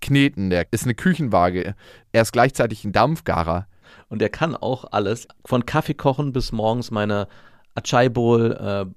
kneten, der ist eine Küchenwaage. Er ist gleichzeitig ein Dampfgarer. Und er kann auch alles, von Kaffee kochen bis morgens meine Achai Bowl, äh,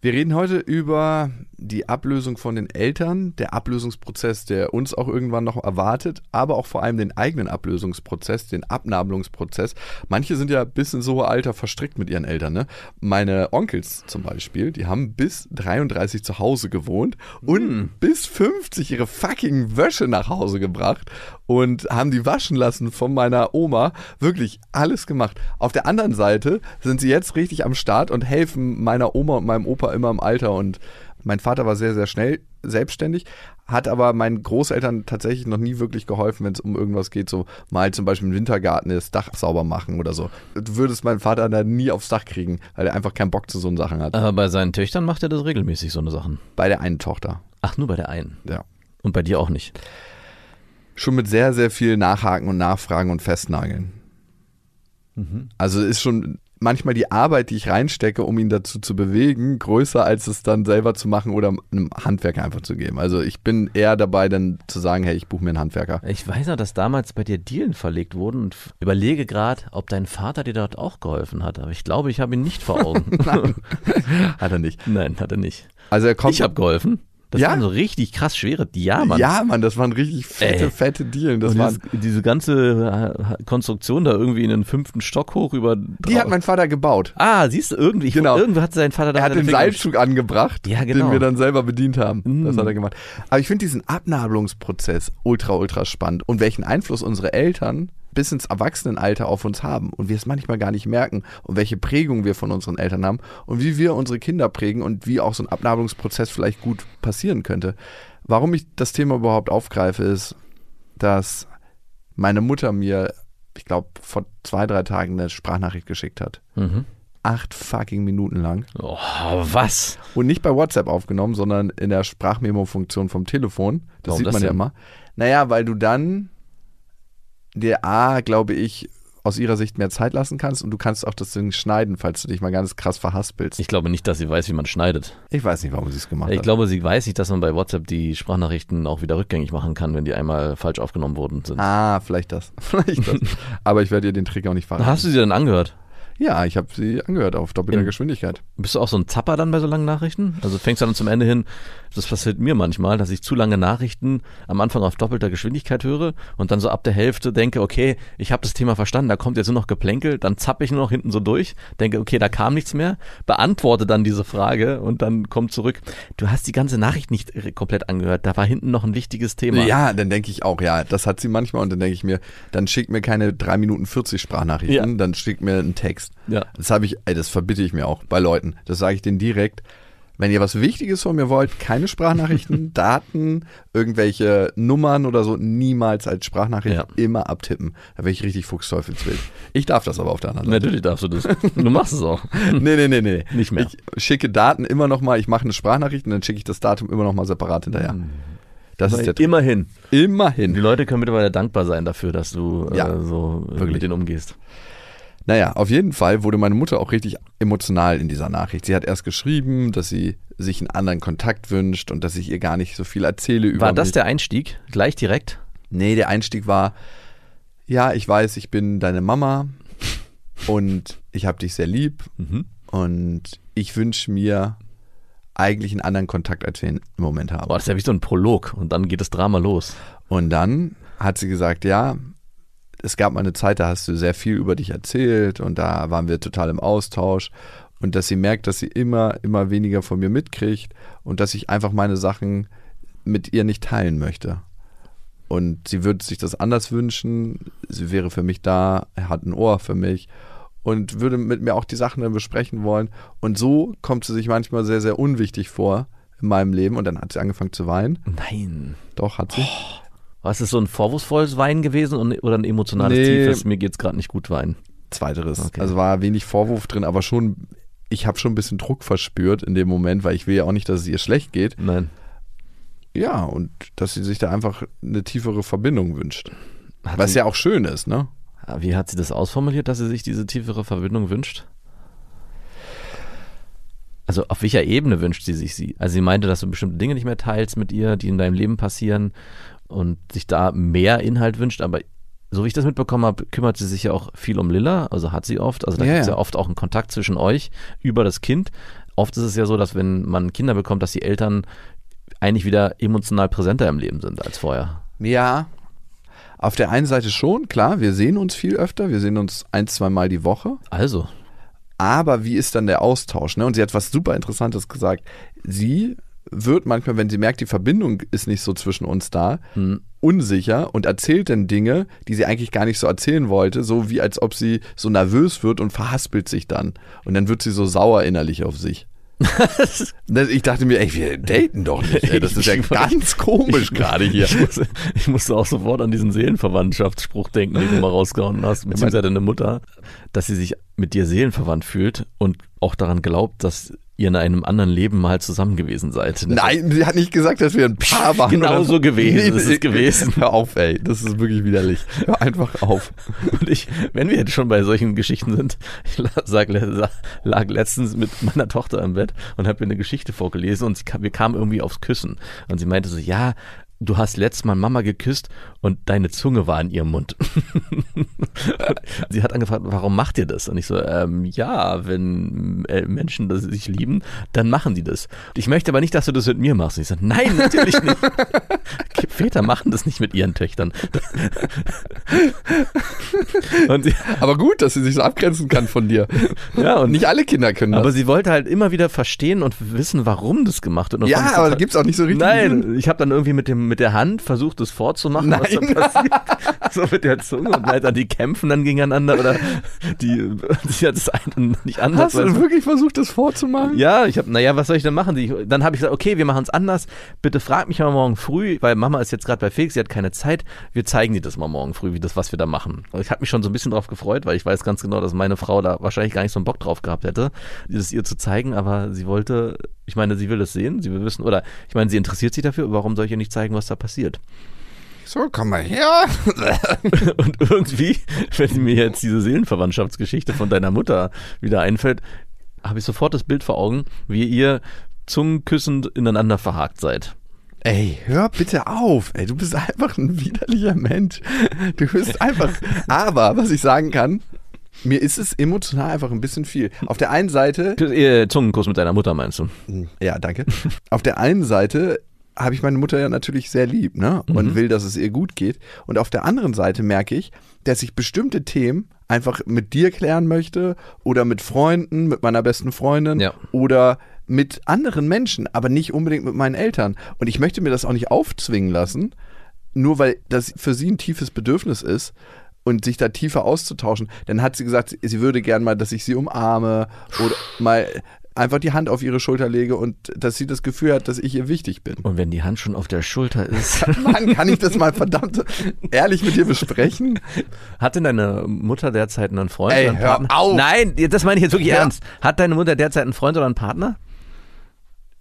Wir reden heute über die Ablösung von den Eltern, der Ablösungsprozess, der uns auch irgendwann noch erwartet, aber auch vor allem den eigenen Ablösungsprozess, den Abnabelungsprozess. Manche sind ja bis ins hohe Alter verstrickt mit ihren Eltern. Ne? Meine Onkels zum Beispiel, die haben bis 33 zu Hause gewohnt und bis 50 ihre fucking Wäsche nach Hause gebracht und haben die waschen lassen von meiner Oma. Wirklich alles gemacht. Auf der anderen Seite sind sie jetzt richtig am Start und helfen meiner Oma und meinem Opa immer im Alter. Und mein Vater war sehr, sehr schnell selbstständig, hat aber meinen Großeltern tatsächlich noch nie wirklich geholfen, wenn es um irgendwas geht, so mal zum Beispiel im Wintergarten das Dach sauber machen oder so. Du würdest meinen Vater dann nie aufs Dach kriegen, weil er einfach keinen Bock zu so einen Sachen hat. Aber bei seinen Töchtern macht er das regelmäßig, so eine Sachen. Bei der einen Tochter, Ach, nur bei der einen. ja. Und bei dir auch nicht. Schon mit sehr, sehr viel Nachhaken und Nachfragen und Festnageln. Also ist schon manchmal die Arbeit, die ich reinstecke, um ihn dazu zu bewegen, größer als es dann selber zu machen oder einem Handwerker einfach zu geben. Also ich bin eher dabei, dann zu sagen, hey, ich buche mir einen Handwerker. Ich weiß ja, dass damals bei dir Dielen verlegt wurden und überlege gerade, ob dein Vater dir dort auch geholfen hat. Aber ich glaube, ich habe ihn nicht vor Augen. Hat er nicht. Nein, hat er nicht. Also er kommt. Ich habe geholfen. Das Ja? waren so richtig krass schwere. Ja, Mann. ja, Mann, das waren richtig fette, Ey. fette Dealen. Das waren, dieses, diese ganze äh, Konstruktion da irgendwie in den fünften Stock hoch über. die hat mein Vater gebaut. Ah, siehst du, irgendwie. Genau. Irgendwo hat sein Vater da Er hat den Seilzug angebracht, Ja, genau. den wir dann selber bedient haben. Das Mm. hat er gemacht. Aber ich finde diesen Abnabelungsprozess ultra, ultra spannend und welchen Einfluss unsere Eltern bis ins Erwachsenenalter auf uns haben und wir es manchmal gar nicht merken und welche Prägung wir von unseren Eltern haben und wie wir unsere Kinder prägen und wie auch so ein Abnabelungsprozess vielleicht gut passieren könnte. Warum ich das Thema überhaupt aufgreife, ist, dass meine Mutter mir, ich glaube, vor zwei, drei Tagen eine Sprachnachricht geschickt hat. Mhm. Acht fucking Minuten lang. Oh, was? Und nicht bei WhatsApp aufgenommen, sondern in der Sprachmemo-Funktion vom Telefon. Das Warum sieht das man ja denn? immer. Naja, weil du dann dir A, glaube ich, aus ihrer Sicht mehr Zeit lassen kannst und du kannst auch das Ding schneiden, falls du dich mal ganz krass verhaspelst. Ich glaube nicht, dass sie weiß, wie man schneidet. Ich weiß nicht, warum sie es gemacht Ich hat. glaube, sie weiß nicht, dass man bei WhatsApp die Sprachnachrichten auch wieder rückgängig machen kann, wenn die einmal falsch aufgenommen worden sind. Ah, vielleicht das. Vielleicht das. Aber ich werde dir den Trick auch nicht verraten. Hast du sie denn angehört? Ja, ich habe sie angehört auf doppelter In- Geschwindigkeit. Bist du auch so ein Zapper dann bei so langen Nachrichten? Also fängst du dann zum Ende hin, das passiert mir manchmal, dass ich zu lange Nachrichten am Anfang auf doppelter Geschwindigkeit höre und dann so ab der Hälfte denke, okay, ich habe das Thema verstanden, da kommt jetzt nur noch Geplänkel, dann zappe ich nur noch hinten so durch, denke, okay, da kam nichts mehr, beantworte dann diese Frage und dann kommt zurück, du hast die ganze Nachricht nicht komplett angehört, da war hinten noch ein wichtiges Thema. Ja, dann denke ich auch, ja, das hat sie manchmal und dann denke ich mir, dann schickt mir keine 3 Minuten 40 Sprachnachrichten, Ja. dann schickt mir einen Text. Ja. Das habe ich, ey, das verbitte ich mir auch bei Leuten. Das sage ich denen direkt. Wenn ihr was Wichtiges von mir wollt, keine Sprachnachrichten, Daten, irgendwelche Nummern oder so, niemals als Sprachnachricht, Ja. immer abtippen. Da wäre ich richtig fuchsteufelswild. Ich darf das aber auf der anderen Seite. Natürlich darfst du das. Du machst es auch. Nee, nee, nee, nee. Nicht mehr. Ich schicke Daten immer noch mal, ich mache eine Sprachnachricht und dann schicke ich das Datum immer noch mal separat hinterher. Das ist der Trick. Immerhin. Immerhin. Die Leute können mittlerweile dankbar sein dafür, dass du Ja, äh, so äh, wirklich. mit denen umgehst. Naja, auf jeden Fall wurde meine Mutter auch richtig emotional in dieser Nachricht. Sie hat erst geschrieben, dass sie sich einen anderen Kontakt wünscht und dass ich ihr gar nicht so viel erzähle über War das mich. der Einstieg? Gleich direkt? Nee, der Einstieg war, ja, ich weiß, ich bin deine Mama und ich habe dich sehr lieb Mhm. und ich wünsche mir eigentlich einen anderen Kontakt, als wir ihn im Moment haben. Boah, das ist ja wie so ein Prolog und dann geht das Drama los. Und dann hat sie gesagt, ja, es gab mal eine Zeit, da hast du sehr viel über dich erzählt und da waren wir total im Austausch und dass sie merkt, dass sie immer, immer weniger von mir mitkriegt und dass ich einfach meine Sachen mit ihr nicht teilen möchte. Und sie würde sich das anders wünschen. Sie wäre für mich da, er hat ein Ohr für mich und würde mit mir auch die Sachen dann besprechen wollen. Und so kommt sie sich manchmal sehr, sehr unwichtig vor in meinem Leben. Und dann hat sie angefangen zu weinen. Nein. Doch, hat sie. Was ist so ein vorwurfsvolles Weinen gewesen und, oder ein emotionales Nee. tiefes, mir geht's gerade nicht gut Weinen? Zweiteres. Okay. Also war wenig Vorwurf drin, aber schon, ich habe schon ein bisschen Druck verspürt in dem Moment, weil ich will ja auch nicht, dass es ihr schlecht geht. Nein. Ja, und dass sie sich da einfach eine tiefere Verbindung wünscht. Hat Was sie, ja auch schön ist, ne? Ah, Wie hat sie das ausformuliert, dass sie sich diese tiefere Verbindung wünscht? Also auf welcher Ebene wünscht sie sich sie? Also sie meinte, dass du bestimmte Dinge nicht mehr teilst mit ihr, die in deinem Leben passieren und sich da mehr Inhalt wünscht, aber so wie ich das mitbekommen habe, kümmert sie sich ja auch viel um Lilla, also hat sie oft, also da Ja, gibt es ja. ja oft auch einen Kontakt zwischen euch über das Kind. Oft ist es ja so, dass wenn man Kinder bekommt, dass die Eltern eigentlich wieder emotional präsenter im Leben sind als vorher. Ja. Auf der einen Seite schon, klar, wir sehen uns viel öfter, wir sehen uns ein, zwei Mal die Woche. Also, Aber wie ist dann der Austausch? Ne? Und sie hat was super Interessantes gesagt. Sie wird manchmal, wenn sie merkt, die Verbindung ist nicht so zwischen uns da, hm, unsicher und erzählt dann Dinge, die sie eigentlich gar nicht so erzählen wollte, so wie als ob sie so nervös wird und verhaspelt sich dann. Und dann wird sie so sauer innerlich auf sich. Ich dachte mir, ey, wir daten doch nicht. Ey. Das ist ja Ich- ganz komisch ich- gerade hier. Ich musste, ich musste auch sofort an diesen Seelenverwandtschaftsspruch denken, den du mal rausgehauen hast, beziehungsweise deine Mutter, dass sie sich mit dir seelenverwandt fühlt und auch daran glaubt, dass ihr in einem anderen Leben mal zusammen gewesen seid. Nein, sie hat nicht gesagt, dass wir ein Paar waren. Genau so gewesen ist es gewesen. Hör auf, ey. Das ist wirklich widerlich. Hör einfach auf. Und ich, wenn wir jetzt schon bei solchen Geschichten sind, ich la- sag, le- lag letztens mit meiner Tochter im Bett und habe mir eine Geschichte vorgelesen und sie wir kamen irgendwie aufs Küssen. Und sie meinte so, ja, du hast letztes Mal Mama geküsst und deine Zunge war in ihrem Mund. Und sie hat angefragt, warum macht ihr das? Und ich so, ähm, ja, wenn äh, Menschen das sich lieben, dann machen die das. Ich möchte aber nicht, dass du das mit mir machst. Und ich so, nein, natürlich nicht. Väter machen das nicht mit ihren Töchtern. Sie, Aber gut, dass sie sich so abgrenzen kann von dir. ja, und Nicht alle Kinder können das. aber sie wollte halt immer wieder verstehen und wissen, warum das gemacht wird. Und ja, es aber da total- gibt's auch nicht so richtig. Nein, ich habe dann irgendwie mit dem mit der Hand versucht, das vorzumachen, was da Nein. passiert. so mit der Zunge und dann die kämpfen dann gegeneinander oder die sie hat es nicht anders. Hast du denn wirklich versucht, das vorzumachen? Ja, ich habe, naja, was soll ich denn machen? Die, dann habe ich gesagt, okay, wir machen es anders. Bitte frag mich mal morgen früh, weil Mama ist jetzt gerade bei Felix, sie hat keine Zeit. Wir zeigen dir das mal morgen früh, wie das, was wir da machen. Und ich habe mich schon so ein bisschen drauf gefreut, weil ich weiß ganz genau, dass meine Frau da wahrscheinlich gar nicht so einen Bock drauf gehabt hätte, das ihr zu zeigen, aber sie wollte, ich meine, sie will es sehen, sie will wissen, oder ich meine, sie interessiert sich dafür, warum soll ich ihr nicht zeigen, was da passiert? So, komm mal her. Und irgendwie, wenn mir jetzt diese Seelenverwandtschaftsgeschichte von deiner Mutter wieder einfällt, habe ich sofort das Bild vor Augen, wie ihr zungenküssend ineinander verhakt seid. Ey, hör bitte auf. Ey, du bist einfach ein widerlicher Mensch. Du bist einfach. Aber, was ich sagen kann, Mir ist es emotional einfach ein bisschen viel. Auf der einen Seite, Äh, Zungenkuss mit deiner Mutter meinst du? ja, danke. Auf der einen Seite habe ich meine Mutter ja natürlich sehr lieb, ne? Und Mhm. will, dass es ihr gut geht. Und auf der anderen Seite merke ich, dass ich bestimmte Themen einfach mit dir klären möchte oder mit Freunden, mit meiner besten Freundin Ja. oder mit anderen Menschen, aber nicht unbedingt mit meinen Eltern. Und ich möchte mir das auch nicht aufzwingen lassen, nur weil das für sie ein tiefes Bedürfnis ist und sich da tiefer auszutauschen. Dann hat sie gesagt, sie würde gern mal, dass ich sie umarme oder mal einfach die Hand auf ihre Schulter lege und dass sie das Gefühl hat, dass ich ihr wichtig bin. Und wenn die Hand schon auf der Schulter ist. Mann, kann ich das mal verdammt ehrlich mit dir besprechen? Hat denn deine Mutter derzeit einen Freund Ey, oder einen hör Partner? auf! Nein, das meine ich jetzt wirklich Hör- ernst. Hat deine Mutter derzeit einen Freund oder einen Partner?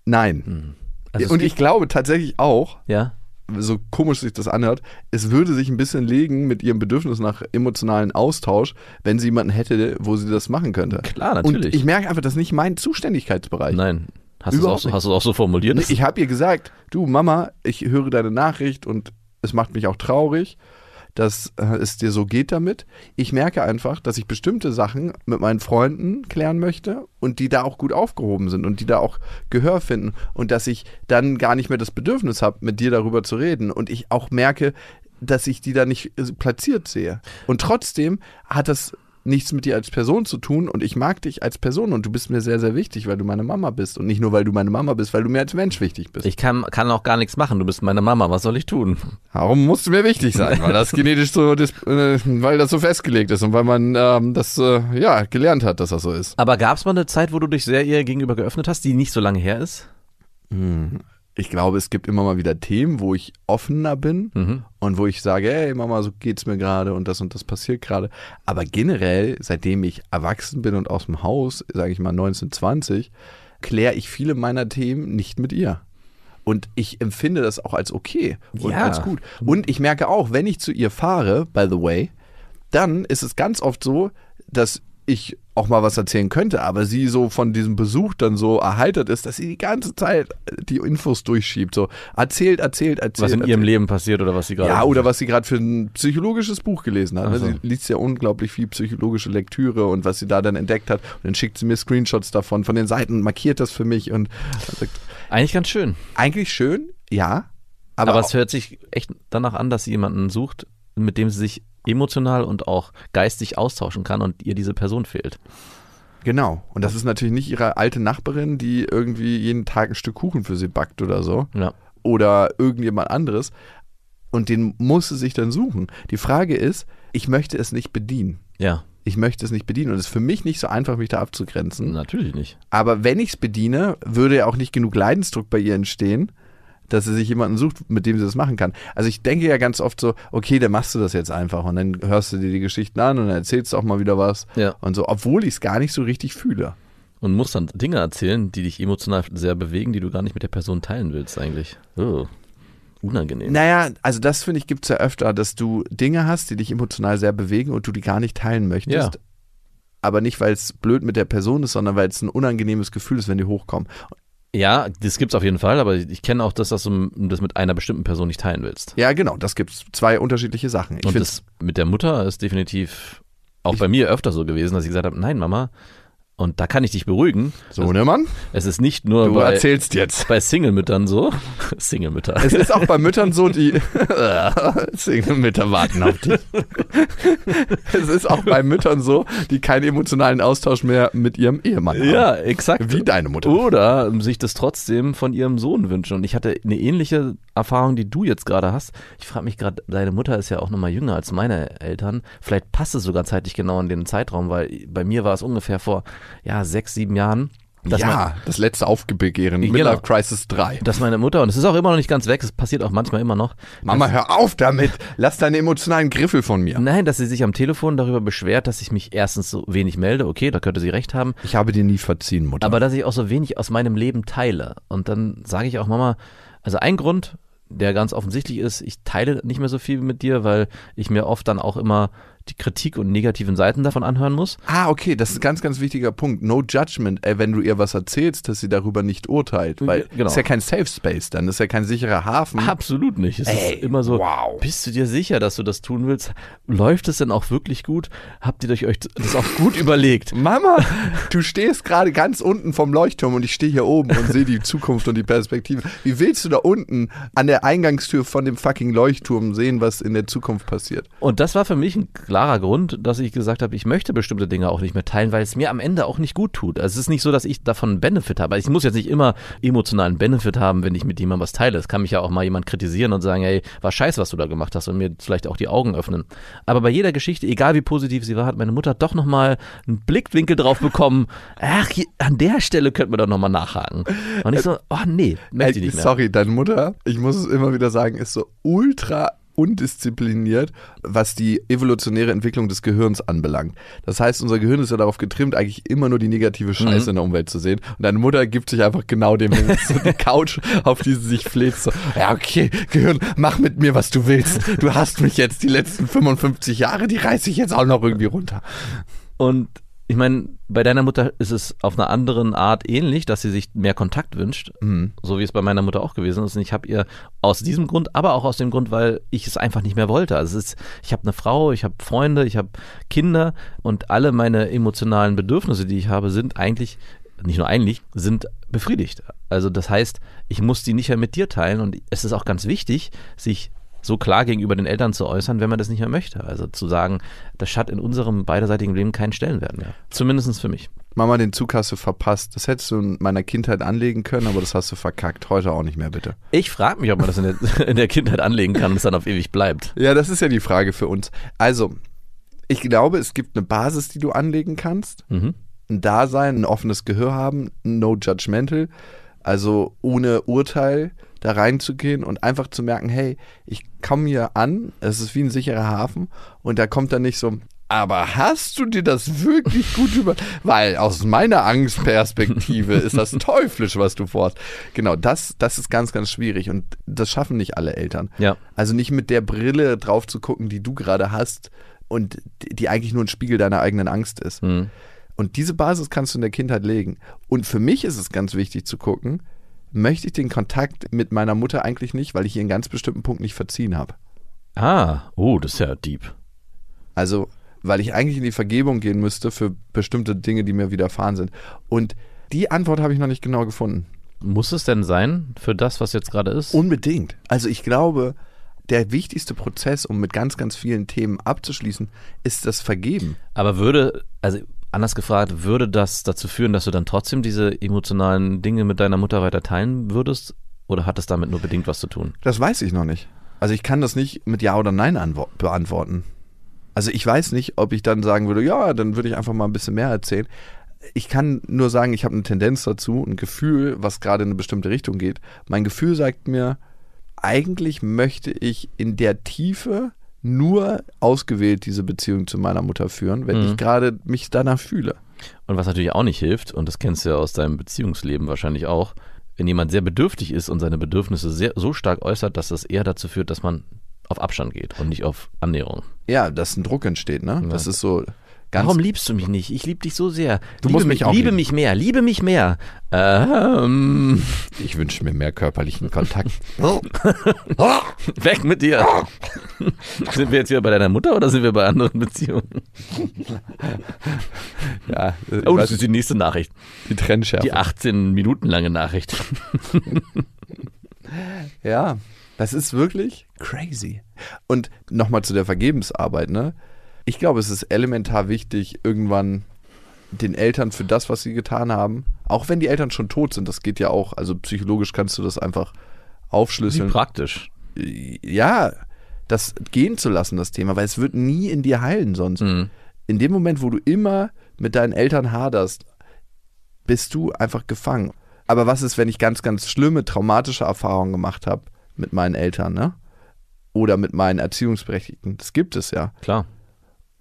Nein. Also es und ich glaube tatsächlich auch, Ja. So komisch sich das anhört, es würde sich ein bisschen legen mit ihrem Bedürfnis nach emotionalen Austausch, wenn sie jemanden hätte, wo sie das machen könnte. Klar, natürlich. Und ich merke einfach, das ist nicht mein Zuständigkeitsbereich. Nein. Hast du es auch, auch so formuliert? Nee, Ich habe ihr gesagt, du Mama, ich höre deine Nachricht und es macht mich auch traurig, dass äh, es dir so geht damit. Ich merke einfach, dass ich bestimmte Sachen mit meinen Freunden klären möchte und die da auch gut aufgehoben sind und die da auch Gehör finden und dass ich dann gar nicht mehr das Bedürfnis habe, mit dir darüber zu reden und ich auch merke, dass ich die da nicht äh, platziert sehe. Und trotzdem hat das nichts mit dir als Person zu tun und ich mag dich als Person und du bist mir sehr, sehr wichtig, weil du meine Mama bist und nicht nur, weil du meine Mama bist, weil du mir als Mensch wichtig bist. ich kann, kann auch gar nichts machen. Du bist meine Mama. Was soll ich tun? Warum musst du mir wichtig sein? Weil das genetisch so, äh, weil das so festgelegt ist und weil man ähm, das äh, ja gelernt hat, dass das so ist. Aber gab es mal eine Zeit, wo du dich sehr ihr gegenüber geöffnet hast, die nicht so lange her ist? Ich glaube, es gibt immer mal wieder Themen, wo ich offener bin Mhm. und wo ich sage, hey Mama, so geht's mir gerade und das und das passiert gerade. Aber generell, seitdem ich erwachsen bin und aus dem Haus, sage ich mal 1920, kläre ich viele meiner Themen nicht mit ihr. Und ich empfinde das auch als okay und Ja. als gut. Und ich merke auch, wenn ich zu ihr fahre, by the way, dann ist es ganz oft so, dass ich auch mal was erzählen könnte, aber sie so von diesem Besuch dann so erheitert ist, dass sie die ganze Zeit die Infos durchschiebt. So erzählt, erzählt, erzählt. Was in ihrem erzählt. Leben passiert oder was sie gerade. Ja, oder was sie gerade für ein psychologisches Buch gelesen hat. Ach ne? so. Sie liest ja unglaublich viel psychologische Lektüre und was sie da dann entdeckt hat. Und dann schickt sie mir Screenshots davon, von den Seiten, markiert das für mich und sagt, Eigentlich ganz schön. eigentlich schön, ja. Aber, Aber, es hört sich echt danach an, dass sie jemanden sucht, mit dem sie sich emotional und auch geistig austauschen kann und ihr diese Person fehlt. genau. Und das ist natürlich nicht ihre alte Nachbarin, die irgendwie jeden Tag ein Stück Kuchen für sie backt oder so. Ja. Oder irgendjemand anderes. Und den muss sie sich dann suchen. Die Frage ist, ich möchte es nicht bedienen. Ja, Ich möchte es nicht bedienen. Und es ist für mich nicht so einfach, mich da abzugrenzen. natürlich nicht. Aber wenn ich es bediene, würde ja auch nicht genug Leidensdruck bei ihr entstehen, dass sie sich jemanden sucht, mit dem sie das machen kann. Also ich denke ja ganz oft so, okay, dann machst du das jetzt einfach und dann hörst du dir die Geschichten an und dann erzählst du auch mal wieder was Ja. und so, obwohl ich es gar nicht so richtig fühle. Und musst dann Dinge erzählen, die dich emotional sehr bewegen, die du gar nicht mit der Person teilen willst eigentlich. Oh, unangenehm. Naja, also das finde ich gibt es ja öfter, dass du Dinge hast, die dich emotional sehr bewegen und du die gar nicht teilen möchtest. Ja. Aber nicht, weil es blöd mit der Person ist, sondern weil es ein unangenehmes Gefühl ist, wenn die hochkommen. Ja, das gibt's auf jeden Fall, aber ich kenne auch das, dass du das mit einer bestimmten Person nicht teilen willst. Ja, genau, das gibt es zwei unterschiedliche Sachen. Ich Und das mit der Mutter ist definitiv auch bei mir öfter so gewesen, dass ich gesagt habe, nein, Mama, und da kann ich dich beruhigen. so, ne Mann? Es ist nicht nur Du bei, erzählst jetzt. bei Single-Müttern so. Single-Mütter. Es ist auch bei Müttern so, die Single-Mütter warten auf dich. es ist auch bei Müttern so, die keinen emotionalen Austausch mehr mit ihrem Ehemann haben. Ja, exakt. Wie deine Mutter. Oder sich das trotzdem von ihrem Sohn wünschen. Und ich hatte eine ähnliche Erfahrung, die du jetzt gerade hast. Ich frage mich gerade, deine Mutter ist ja auch nochmal jünger als meine Eltern. Vielleicht passt es sogar zeitlich genau in den Zeitraum, weil bei mir war es ungefähr vor ja, sechs, sieben Jahren. Ja, das letzte Aufbegehren. Genau. Midlife Crisis 3. Dass meine Mutter, und es ist auch immer noch nicht ganz weg, es passiert auch manchmal immer noch. Mama, hör auf damit. Lass deine emotionalen Griffel von mir. Nein, dass sie sich am Telefon darüber beschwert, dass ich mich erstens so wenig melde. Okay, da könnte sie recht haben. Ich habe dir nie verziehen, Mutter. Aber dass ich auch so wenig aus meinem Leben teile. Und dann sage ich auch, Mama, also ein Grund, der ganz offensichtlich ist, ich teile nicht mehr so viel mit dir, weil ich mir oft dann auch immer die Kritik und negativen Seiten davon anhören muss. Ah, okay, das ist ein ganz, ganz wichtiger Punkt. No judgment, ey, wenn du ihr was erzählst, dass sie darüber nicht urteilt. Weil Genau. ist ja kein Safe Space dann, ist ja kein sicherer Hafen. Absolut nicht. Es Ey, ist immer so, wow. bist du dir sicher, dass du das tun willst? Läuft es denn auch wirklich gut? Habt ihr euch euch das auch gut überlegt? Mama, du stehst gerade ganz unten vom Leuchtturm und ich stehe hier oben und sehe die Zukunft und die Perspektive. Wie willst du da unten an der Eingangstür von dem fucking Leuchtturm sehen, was in der Zukunft passiert? Und das war für mich ein klarer Grund, dass ich gesagt habe, ich möchte bestimmte Dinge auch nicht mehr teilen, weil es mir am Ende auch nicht gut tut. Also es ist nicht so, dass ich davon einen Benefit habe. Also ich muss jetzt nicht immer emotionalen Benefit haben, wenn ich mit jemandem was teile. Es kann mich ja auch mal jemand kritisieren und sagen, hey, war scheiße, was du da gemacht hast und mir vielleicht auch die Augen öffnen. Aber bei jeder Geschichte, egal wie positiv sie war, hat meine Mutter doch nochmal einen Blickwinkel drauf bekommen. Ach, hier, an der Stelle könnte man doch nochmal nachhaken. Und ich so, oh nee, möchte ich nicht mehr. sorry, deine Mutter, ich muss es immer wieder sagen, ist so ultra undiszipliniert, was die evolutionäre Entwicklung des Gehirns anbelangt. Das heißt, unser Gehirn ist ja darauf getrimmt, eigentlich immer nur die negative Scheiße in der Umwelt zu sehen. Und deine Mutter gibt sich einfach genau dem hin. so die Couch, auf die sie sich fleht. So, ja, okay, Gehirn, mach mit mir, was du willst. Du hast mich jetzt die letzten 55 Jahre, die reiße ich jetzt auch noch irgendwie runter. Und ich meine, bei deiner Mutter ist es auf einer anderen Art ähnlich, dass sie sich mehr Kontakt wünscht, so wie es bei meiner Mutter auch gewesen ist. Und ich habe ihr aus diesem Grund, aber auch aus dem Grund, weil ich es einfach nicht mehr wollte. Also ist, ich habe eine Frau, ich habe Freunde, ich habe Kinder und alle meine emotionalen Bedürfnisse, die ich habe, sind eigentlich nicht nur eigentlich, sind befriedigt. Also das heißt, ich muss die nicht mehr mit dir teilen und es ist auch ganz wichtig, sich so klar gegenüber den Eltern zu äußern, wenn man das nicht mehr möchte. Also zu sagen, das hat in unserem beiderseitigen Leben keinen Stellenwert mehr. Zumindest für mich. Mama, den Zug hast du verpasst. Das hättest du in meiner Kindheit anlegen können, aber das hast du verkackt. Heute auch nicht mehr, bitte. Ich frage mich, ob man das in der, in der Kindheit anlegen kann und es dann auf ewig bleibt. Ja, das ist ja die Frage für uns. Also, ich glaube, es gibt eine Basis, die du anlegen kannst. Mhm. Ein Dasein, ein offenes Gehör haben, no judgmental, also ohne Urteil da reinzugehen und einfach zu merken, hey, ich komme hier an, es ist wie ein sicherer Hafen und da kommt dann nicht so, aber hast du dir das wirklich gut über... Weil aus meiner Angstperspektive ist das teuflisch, was du vorhast. Genau, das, das ist ganz, ganz schwierig und das schaffen nicht alle Eltern. Ja. Also nicht mit der Brille drauf zu gucken, die du gerade hast und die eigentlich nur ein Spiegel deiner eigenen Angst ist. Mhm. Und diese Basis kannst du in der Kindheit legen. Und für mich ist es ganz wichtig zu gucken, möchte ich den Kontakt mit meiner Mutter eigentlich nicht, weil ich ihr einen ganz bestimmten Punkt nicht verziehen habe. Ah, oh, das ist ja deep. Also, weil ich eigentlich in die Vergebung gehen müsste für bestimmte Dinge, die mir widerfahren sind. Und die Antwort habe ich noch nicht genau gefunden. Muss es denn sein für das, was jetzt gerade ist? Unbedingt. Also ich glaube, der wichtigste Prozess, um mit ganz, ganz vielen Themen abzuschließen, ist das Vergeben. Aber würde, also anders gefragt, würde das dazu führen, dass du dann trotzdem diese emotionalen Dinge mit deiner Mutter weiter teilen würdest? Oder hat es damit nur bedingt was zu tun? Das weiß ich noch nicht. Also ich kann das nicht mit Ja oder Nein antwo- beantworten. Also ich weiß nicht, ob ich dann sagen würde, ja, dann würde ich einfach mal ein bisschen mehr erzählen. Ich kann nur sagen, ich habe eine Tendenz dazu, ein Gefühl, was gerade in eine bestimmte Richtung geht. Mein Gefühl sagt mir, eigentlich möchte ich in der Tiefe nur ausgewählt diese Beziehung zu meiner Mutter führen, wenn Mhm. ich gerade mich danach fühle. Und was natürlich auch nicht hilft, und das kennst du ja aus deinem Beziehungsleben wahrscheinlich auch, wenn jemand sehr bedürftig ist und seine Bedürfnisse sehr, so stark äußert, dass das eher dazu führt, dass man auf Abstand geht und nicht auf Annäherung. Ja, dass ein Druck entsteht, ne? Das ist so ganz Warum liebst du mich nicht? Ich liebe dich so sehr. Du liebe musst mich auch Liebe lieben. mich mehr, liebe mich mehr. Ähm, Ich wünsche mir mehr körperlichen Kontakt. weg mit dir. sind wir jetzt wieder bei deiner Mutter oder sind wir bei anderen Beziehungen? ja, Oh, das ist die nächste Nachricht. die Trennschärfe. Die 18 Minuten lange Nachricht. Ja, das ist wirklich crazy. Und nochmal zu der Vergebensarbeit, ne? Ich glaube, es ist elementar wichtig, irgendwann den Eltern für das, was sie getan haben, auch wenn die Eltern schon tot sind, das geht ja auch, also psychologisch kannst du das einfach Wie aufschlüsseln. praktisch. Ja, das gehen zu lassen, das Thema, weil es wird nie in dir heilen sonst. Mhm. In dem Moment, wo du immer mit deinen Eltern haderst, bist du einfach gefangen. Aber was ist, wenn ich ganz, ganz schlimme, traumatische Erfahrungen gemacht habe mit meinen Eltern, ne? Oder mit meinen Erziehungsberechtigten? Das gibt es ja. Klar.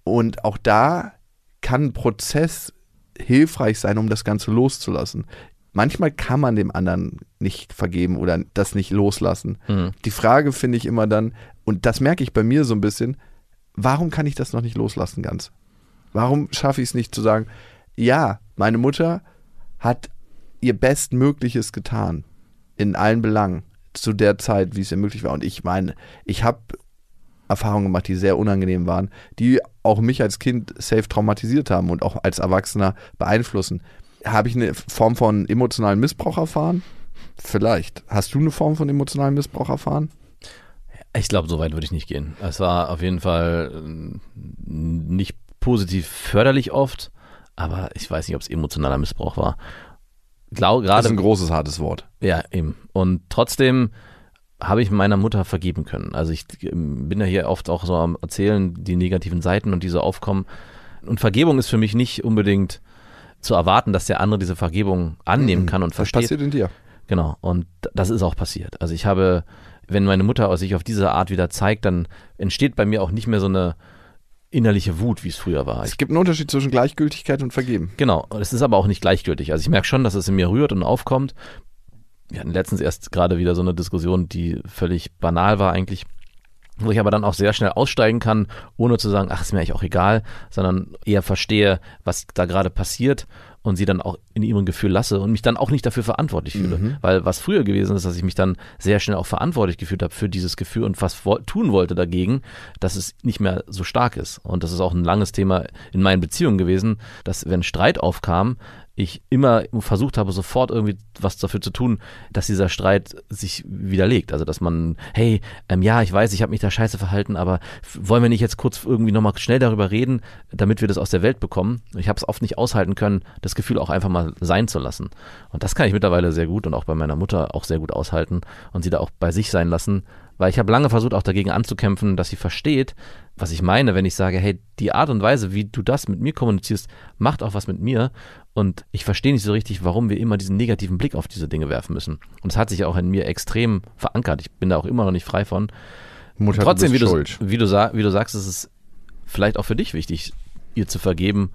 Und auch da kann ein Prozess hilfreich sein, um das Ganze loszulassen. Manchmal kann man dem anderen nicht vergeben oder das nicht loslassen. Mhm. Die Frage finde ich immer dann, und das merke ich bei mir so ein bisschen, warum kann ich das noch nicht loslassen ganz? Warum schaffe ich es nicht zu sagen, ja, meine Mutter hat ihr Bestmögliches getan in allen Belangen zu der Zeit, wie es ihr möglich war. Und ich meine, ich habe Erfahrungen gemacht, die sehr unangenehm waren, die auch mich als Kind safe traumatisiert haben und auch als Erwachsener beeinflussen. Habe ich eine Form von emotionalen Missbrauch erfahren? Vielleicht. Hast du eine Form von emotionalen Missbrauch erfahren? Ich glaube, so weit würde ich nicht gehen. Es war auf jeden Fall äh, nicht positiv förderlich oft, aber ich weiß nicht, ob es emotionaler Missbrauch war. Glau, Das gerade ist ein großes, hartes Wort. Ja, eben. Und trotzdem habe ich meiner Mutter vergeben können. Also ich bin ja hier oft auch so am Erzählen, die negativen Seiten und die so aufkommen. Und Vergebung ist für mich nicht unbedingt zu erwarten, dass der andere diese Vergebung annehmen kann und Was versteht. passiert in dir? Genau. Und das ist auch passiert. Also ich habe, wenn meine Mutter sich auf diese Art wieder zeigt, dann entsteht bei mir auch nicht mehr so eine innerliche Wut, wie es früher war. Es gibt einen Unterschied zwischen Gleichgültigkeit und Vergeben. Genau, und es ist aber auch nicht gleichgültig. Also ich merke schon, dass es in mir rührt und aufkommt. Wir hatten letztens erst gerade wieder so eine Diskussion, die völlig banal war eigentlich, wo ich aber dann auch sehr schnell aussteigen kann, ohne zu sagen, ach, ist mir eigentlich auch egal, sondern eher verstehe, was da gerade passiert und sie dann auch in ihrem Gefühl lasse und mich dann auch nicht dafür verantwortlich fühle. Weil was früher gewesen ist, dass ich mich dann sehr schnell auch verantwortlich gefühlt habe für dieses Gefühl und was tun wollte dagegen, dass es nicht mehr so stark ist. Und das ist auch ein langes Thema in meinen Beziehungen gewesen, dass wenn Streit aufkam, ich immer versucht habe, sofort irgendwie was dafür zu tun, dass dieser Streit sich widerlegt. Also dass man, hey, ähm, ja, ich weiß, ich habe mich da scheiße verhalten, aber wollen wir nicht jetzt kurz irgendwie nochmal schnell darüber reden, damit wir das aus der Welt bekommen? Ich habe es oft nicht aushalten können, das Gefühl auch einfach mal sein zu lassen. Und das kann ich mittlerweile sehr gut und auch bei meiner Mutter auch sehr gut aushalten und sie da auch bei sich sein lassen, weil ich habe lange versucht, auch dagegen anzukämpfen, dass sie versteht, was ich meine, wenn ich sage, hey, die Art und Weise, wie du das mit mir kommunizierst, macht auch was mit mir. Und ich verstehe nicht so richtig, warum wir immer diesen negativen Blick auf diese Dinge werfen müssen. Und es hat sich auch in mir extrem verankert. Ich bin da auch immer noch nicht frei von. Mutter, Trotzdem, du wie du, schuld. wie, du wie du sagst, ist es vielleicht auch für dich wichtig, ihr zu vergeben,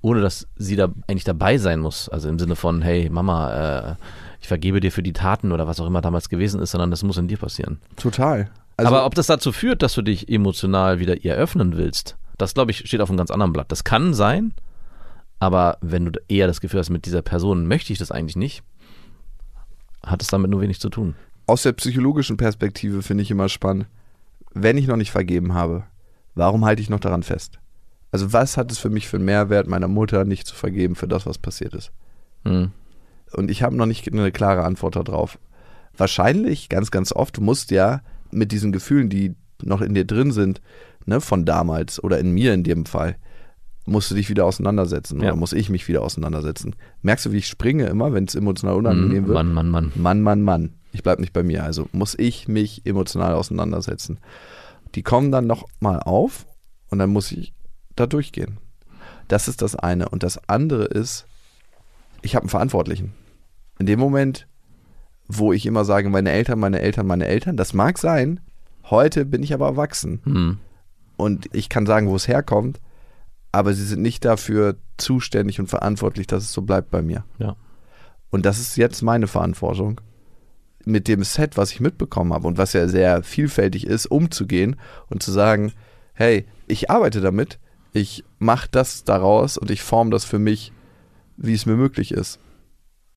ohne dass sie da eigentlich dabei sein muss. Also im Sinne von, hey, Mama, äh, ich vergebe dir für die Taten oder was auch immer damals gewesen ist, sondern das muss in dir passieren. Total. Also, Aber ob das dazu führt, dass du dich emotional wieder ihr öffnen willst, das glaube ich steht auf einem ganz anderen Blatt. Das kann sein, aber wenn du eher das Gefühl hast, mit dieser Person möchte ich das eigentlich nicht, hat es damit nur wenig zu tun. aus der psychologischen Perspektive finde ich immer spannend, wenn ich noch nicht vergeben habe, warum halte ich noch daran fest? Also was hat es für mich für einen Mehrwert, meiner Mutter nicht zu vergeben für das, was passiert ist? Hm. Und ich habe noch nicht eine klare Antwort darauf. Wahrscheinlich, ganz, ganz oft, du musst ja mit diesen Gefühlen, die noch in dir drin sind, ne, von damals oder in mir in dem Fall, musst du dich wieder auseinandersetzen Ja. oder muss ich mich wieder auseinandersetzen. Merkst du, wie ich springe immer, wenn es emotional unangenehm Hm, wird? Mann, Mann, Mann. Mann, Mann, Mann. Ich bleib nicht bei mir. Also muss ich mich emotional auseinandersetzen. Die kommen dann noch mal auf und dann muss ich da durchgehen. Das ist das eine. Und das andere ist, ich habe einen Verantwortlichen. In dem Moment, wo ich immer sage, meine Eltern, meine Eltern, meine Eltern, das mag sein. Heute bin ich aber erwachsen. Hm. Und ich kann sagen, wo es herkommt, aber sie sind nicht dafür zuständig und verantwortlich, dass es so bleibt bei mir. Ja. Und das ist jetzt meine Verantwortung, mit dem Set, was ich mitbekommen habe und was ja sehr vielfältig ist, umzugehen und zu sagen, hey, ich arbeite damit, ich mache das daraus und ich forme das für mich, wie es mir möglich ist.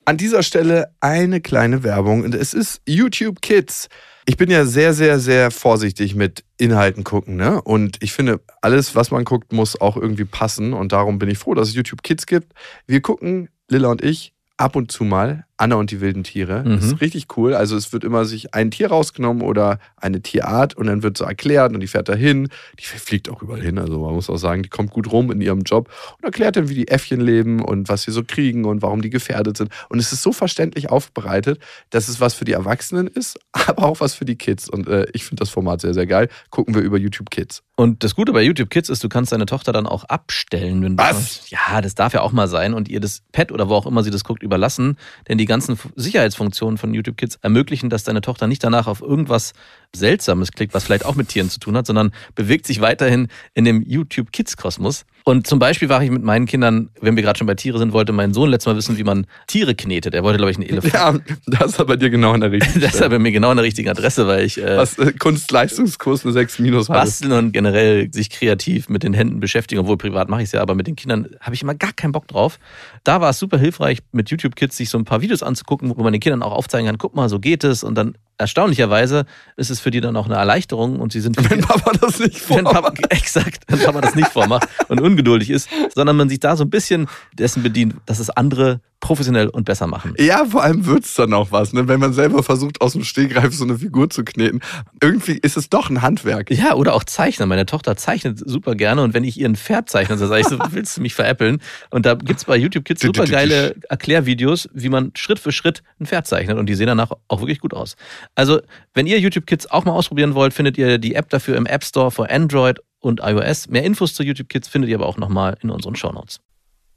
An dieser Stelle eine kleine Werbung und es ist YouTube Kids. Ich bin ja sehr, sehr, sehr vorsichtig mit Inhalten gucken, ne? Und ich finde, alles, was man guckt, muss auch irgendwie passen und darum bin ich froh, dass es YouTube Kids gibt. Wir gucken, Lilla und ich, ab und zu mal Anna und die wilden Tiere. Das Mhm. ist richtig cool. Also es wird immer sich ein Tier rausgenommen oder eine Tierart und dann wird so erklärt und die fährt dahin. Die fliegt auch überall hin. Also man muss auch sagen, die kommt gut rum in ihrem Job und erklärt dann, wie die Äffchen leben und was sie so kriegen und warum die gefährdet sind. Und es ist so verständlich aufbereitet, dass es was für die Erwachsenen ist, aber auch was für die Kids. Und äh, ich finde das Format sehr, sehr geil. Gucken wir über YouTube Kids. Und das Gute bei YouTube Kids ist, du kannst deine Tochter dann auch abstellen, wenn du Was? Ja, das darf ja auch mal sein und ihr das Pad oder wo auch immer sie das guckt überlassen, denn die ganzen Sicherheitsfunktionen von YouTube Kids ermöglichen, dass deine Tochter nicht danach auf irgendwas Seltsames klickt, was vielleicht auch mit Tieren zu tun hat, sondern bewegt sich weiterhin in dem YouTube Kids Kosmos. Und zum Beispiel war ich mit meinen Kindern, wenn wir gerade schon bei Tiere sind, wollte mein Sohn letztes Mal wissen, wie man Tiere knetet. Er wollte, glaube ich, einen Elefant. Ja, das ist aber dir genau an der richtigen Das ist aber mir genau an der richtigen Adresse, weil ich äh, Was äh, Kunstleistungskurs eine 6 minus hatte. basteln und generell sich kreativ mit den Händen beschäftigen, obwohl privat mache ich es ja, aber mit den Kindern habe ich immer gar keinen Bock drauf. Da war es super hilfreich, mit YouTube Kids sich so ein paar Videos anzugucken, wo man den Kindern auch aufzeigen kann, guck mal, so geht es und dann erstaunlicherweise ist es für die dann auch eine Erleichterung und sie sind Wenn Papa das nicht wenn vor. Papa, exakt, wenn Papa das nicht vormacht und ungeduldig ist, sondern man sich da so ein bisschen dessen bedient, dass es andere professionell und besser machen. Ja, vor allem wird's dann auch was, ne? wenn man selber versucht, aus dem Stegreif so eine Figur zu kneten. Irgendwie ist es doch ein Handwerk. Ja, oder auch zeichnen. Meine Tochter zeichnet super gerne und wenn ich ihr ein Pferd zeichne, dann sage ich so, willst du mich veräppeln? Und da gibt's bei YouTube Kids super geile Erklärvideos, wie man Schritt für Schritt ein Pferd zeichnet und die sehen danach auch wirklich gut aus. Also, wenn ihr YouTube Kids auch mal ausprobieren wollt, findet ihr die App dafür im App Store für Android und iOS. Mehr Infos zu YouTube Kids findet ihr aber auch nochmal in unseren Shownotes.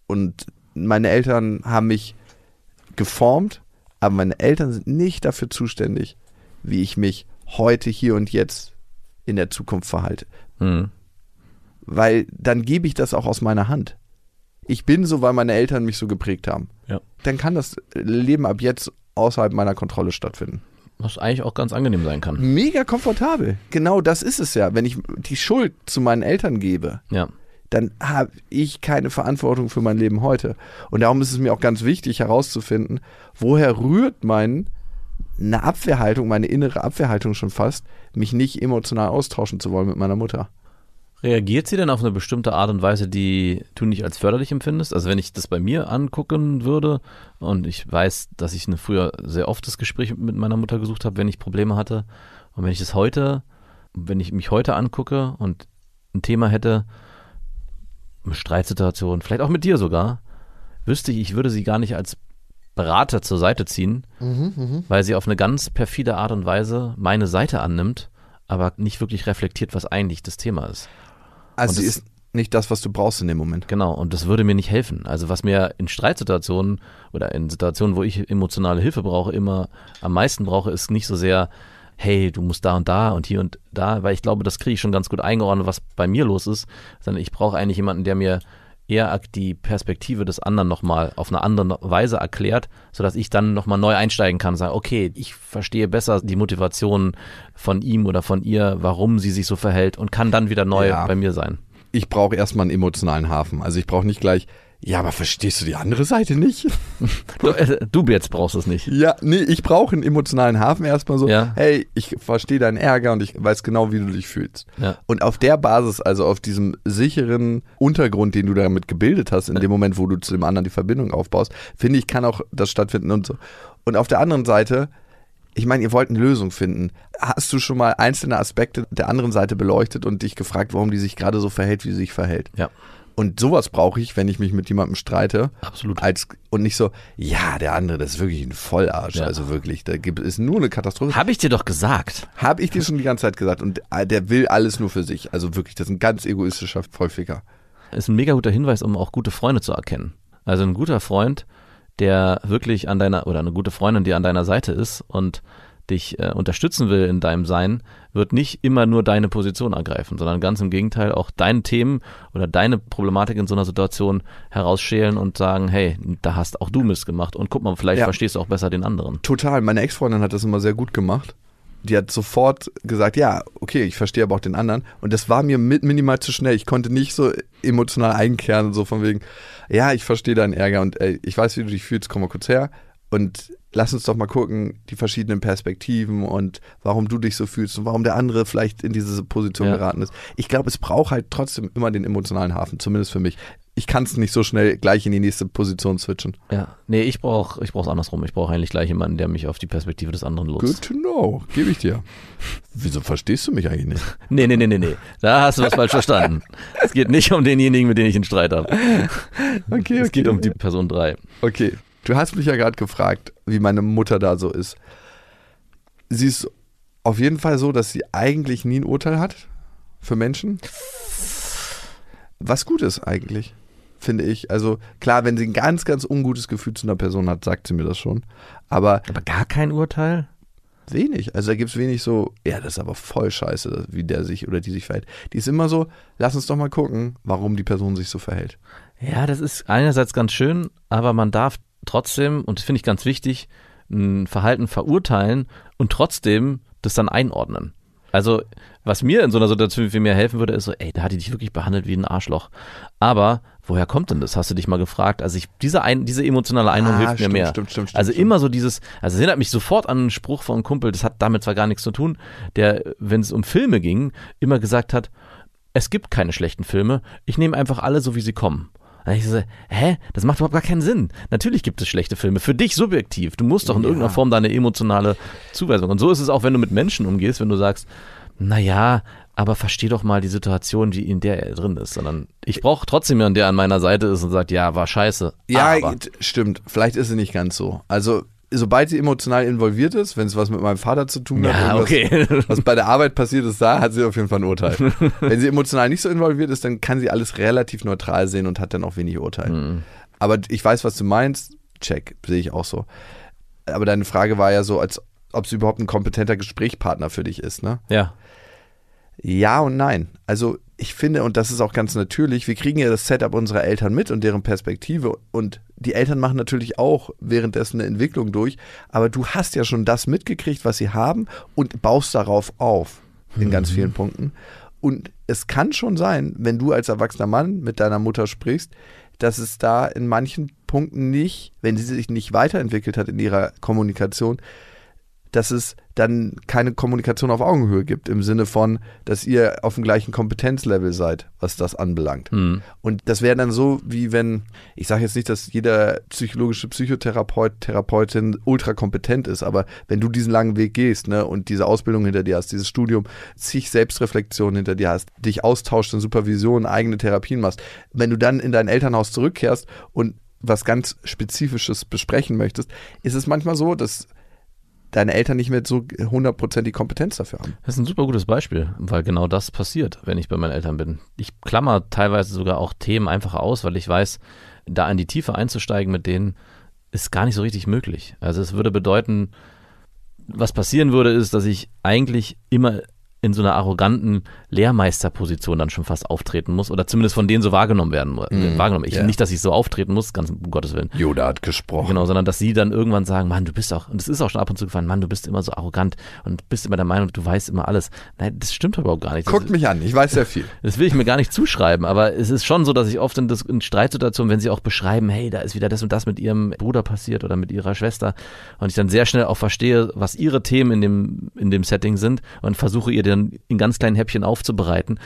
Und meine Eltern haben mich geformt, aber meine Eltern sind nicht dafür zuständig, wie ich mich heute, hier und jetzt in der Zukunft verhalte. Hm. Weil dann gebe ich das auch aus meiner Hand. Ich bin so, weil meine Eltern mich so geprägt haben. Ja. Dann kann das Leben ab jetzt außerhalb meiner Kontrolle stattfinden. Was eigentlich auch ganz angenehm sein kann. Mega komfortabel. Genau das ist es ja. Wenn ich die Schuld zu meinen Eltern gebe, Ja. dann habe ich keine Verantwortung für mein Leben heute. Und darum ist es mir auch ganz wichtig herauszufinden, woher rührt mein eine Abwehrhaltung, meine innere Abwehrhaltung schon fast, mich nicht emotional austauschen zu wollen mit meiner Mutter. Reagiert sie denn auf eine bestimmte Art und Weise, die du nicht als förderlich empfindest? Also wenn ich das bei mir angucken würde und ich weiß, dass ich eine früher sehr oft das Gespräch mit meiner Mutter gesucht habe, wenn ich Probleme hatte und wenn ich das heute, wenn ich mich heute angucke und ein Thema hätte, eine Streitsituation, vielleicht auch mit dir sogar, wüsste ich, ich würde sie gar nicht als Berater zur Seite ziehen, weil sie auf eine ganz perfide Art und Weise meine Seite annimmt, aber nicht wirklich reflektiert, was eigentlich das Thema ist. Also sie ist nicht das, was du brauchst in dem Moment. Genau, und das würde mir nicht helfen. Also was mir in Streitsituationen oder in Situationen, wo ich emotionale Hilfe brauche, immer am meisten brauche, ist nicht so sehr, hey, du musst da und da und hier und da, weil ich glaube, das kriege ich schon ganz gut eingeordnet, was bei mir los ist, sondern ich brauche eigentlich jemanden, der mir eher die Perspektive des anderen nochmal auf eine andere Weise erklärt, sodass ich dann nochmal neu einsteigen kann und sage, okay, ich verstehe besser die Motivation von ihm oder von ihr, warum sie sich so verhält und kann dann wieder neu Ja. bei mir sein. Ich brauche erstmal einen emotionalen Hafen. Also ich brauche nicht gleich, ja, aber verstehst du die andere Seite nicht? Du, äh, du jetzt brauchst es nicht. Ja, nee, ich brauche einen emotionalen Hafen erstmal so, Ja. hey, ich verstehe deinen Ärger und ich weiß genau, wie du dich fühlst. Ja. Und auf der Basis, also auf diesem sicheren Untergrund, den du damit gebildet hast, in dem Moment, wo du zu dem anderen die Verbindung aufbaust, finde ich, kann auch das stattfinden und so. Und auf der anderen Seite, ich meine, ihr wollt eine Lösung finden. Hast du schon mal einzelne Aspekte der anderen Seite beleuchtet und dich gefragt, warum die sich gerade so verhält, wie sie sich verhält? Ja. Und sowas brauche ich, wenn ich mich mit jemandem streite. Absolut. Als, und nicht so, ja, der andere, das ist wirklich ein Vollarsch. Ja. Also wirklich, da gibt es nur eine Katastrophe. Habe ich dir doch gesagt. Habe ich dir schon die ganze Zeit gesagt. Und äh, der will alles nur für sich. Also wirklich, das ist ein ganz egoistischer Vollficker. Ist ein mega guter Hinweis, um auch gute Freunde zu erkennen. Also ein guter Freund, der wirklich an deiner, oder eine gute Freundin, die an deiner Seite ist und dich äh, unterstützen will in deinem Sein, wird nicht immer nur deine Position ergreifen, sondern ganz im Gegenteil auch deine Themen oder deine Problematik in so einer Situation herausschälen und sagen, hey, da hast auch du Mist gemacht und guck mal, vielleicht Ja. verstehst du auch besser den anderen. Total. Meine Ex-Freundin hat das immer sehr gut gemacht. Die hat sofort gesagt, ja, okay, ich verstehe aber auch den anderen. Und das war mir mit minimal zu schnell. Ich konnte nicht so emotional einkehren, so von wegen, ja, ich verstehe deinen Ärger und ey, ich weiß, wie du dich fühlst, komm mal kurz her. Und lass uns doch mal gucken, die verschiedenen Perspektiven und warum du dich so fühlst und warum der andere vielleicht in diese Position Ja. geraten ist. Ich glaube, es braucht halt trotzdem immer den emotionalen Hafen, zumindest für mich. Ich kann es nicht so schnell gleich in die nächste Position switchen. Ja, nee, ich brauche ich brauch's andersrum. Ich brauche eigentlich gleich jemanden, der mich auf die Perspektive des anderen Good lotst. to know, gebe ich dir. Wieso verstehst du mich eigentlich nicht? Nee, nee, nee, nee, nee. Da hast du was falsch verstanden. Es geht nicht um denjenigen, mit dem ich einen Streit habe. Okay, Es geht um die Person 3. Okay, du hast mich ja gerade gefragt, wie meine Mutter da so ist. Sie ist auf jeden Fall so, dass sie eigentlich nie ein Urteil hat für Menschen. Was gut ist eigentlich, finde ich. Also klar, wenn sie ein ganz, ganz ungutes Gefühl zu einer Person hat, sagt sie mir das schon. Aber Aber gar kein Urteil? wenig. Also da gibt es wenig so, ja, das ist aber voll scheiße, wie der sich oder die sich verhält. Die ist immer so, lass uns doch mal gucken, warum die Person sich so verhält. Ja, das ist einerseits ganz schön, aber man darf trotzdem, und das finde ich ganz wichtig, ein Verhalten verurteilen und trotzdem das dann einordnen. Also, was mir in so einer Situation viel mehr helfen würde, ist so, ey, da hat die dich wirklich behandelt wie ein Arschloch. Aber woher kommt denn das? Hast du dich mal gefragt? Also ich, diese, ein, diese emotionale Einordnung Ah, hilft stimmt, mir mehr. stimmt, stimmt, stimmt, also immer so dieses, also es erinnert mich sofort an einen Spruch von einem Kumpel, das hat damit zwar gar nichts zu tun, der, wenn es um Filme ging, immer gesagt hat, es gibt keine schlechten Filme, ich nehme einfach alle so, wie sie kommen. Und ich so, hä? Das macht überhaupt gar keinen Sinn. Natürlich gibt es schlechte Filme. Für dich subjektiv. Du musst doch in Ja. irgendeiner Form deine emotionale Zuweisung. Und so ist es auch, wenn du mit Menschen umgehst, wenn du sagst, naja, aber versteh doch mal die Situation, wie in der er drin ist. Sondern ich brauche trotzdem jemanden, der an meiner Seite ist und sagt, ja, war scheiße. Ja, aber. stimmt. Vielleicht ist sie nicht ganz so. Also, sobald sie emotional involviert ist, wenn es was mit meinem Vater zu tun hat, Ja, okay. was bei der Arbeit passiert ist, da hat sie auf jeden Fall ein Urteil. wenn sie emotional nicht so involviert ist, dann kann sie alles relativ neutral sehen und hat dann auch wenig Urteil. Mhm. Aber ich weiß, was du meinst. Check, sehe ich auch so. Aber deine Frage war ja so, als ob sie überhaupt ein kompetenter Gesprächspartner für dich ist, ne? Ja. Ja und nein. Also ich finde, und das ist auch ganz natürlich, wir kriegen ja das Setup unserer Eltern mit und deren Perspektive. Und die Eltern machen natürlich auch währenddessen eine Entwicklung durch. Aber du hast ja schon das mitgekriegt, was sie haben und baust darauf auf in ganz vielen Punkten. Und es kann schon sein, wenn du als erwachsener Mann mit deiner Mutter sprichst, dass es da in manchen Punkten nicht, wenn sie sich nicht weiterentwickelt hat in ihrer Kommunikation, dass es dann keine Kommunikation auf Augenhöhe gibt, im Sinne von, dass ihr auf dem gleichen Kompetenzlevel seid, was das anbelangt. Hm. Und das wäre dann so, wie wenn, ich sage jetzt nicht, dass jeder psychologische Psychotherapeut, Therapeutin ultra kompetent ist, aber wenn du diesen langen Weg gehst ne, und diese Ausbildung hinter dir hast, dieses Studium, zig Selbstreflexion hinter dir hast, dich austauschst in Supervision, eigene Therapien machst, wenn du dann in dein Elternhaus zurückkehrst und was ganz Spezifisches besprechen möchtest, ist es manchmal so, dass deine Eltern nicht mehr so 100% die Kompetenz dafür haben. Das ist ein super gutes Beispiel, weil genau das passiert, wenn ich bei meinen Eltern bin. Ich klammer teilweise sogar auch Themen einfach aus, weil ich weiß, da in die Tiefe einzusteigen mit denen ist gar nicht so richtig möglich. Also es würde bedeuten, was passieren würde, ist, dass ich eigentlich immer in so einer arroganten Lehrmeisterposition dann schon fast auftreten muss oder zumindest von denen so wahrgenommen werden. Mhm, wahrgenommen. Ich ja. nicht, dass ich so auftreten muss, ganz um Gottes Willen. Yoda hat gesprochen. Genau, sondern dass sie dann irgendwann sagen, Mann, du bist auch, und es ist auch schon ab und zu gefallen, Mann, du bist immer so arrogant und bist immer der Meinung, du weißt immer alles. Nein, das stimmt überhaupt gar nicht. Das, Guckt mich an, ich weiß sehr viel. das will ich mir gar nicht zuschreiben, aber es ist schon so, dass ich oft in, in Streitsituationen, wenn sie auch beschreiben, hey, da ist wieder das und das mit ihrem Bruder passiert oder mit ihrer Schwester und ich dann sehr schnell auch verstehe, was ihre Themen in dem, in dem Setting sind und versuche ihr dann in ganz kleinen Häppchen aufzubereiten,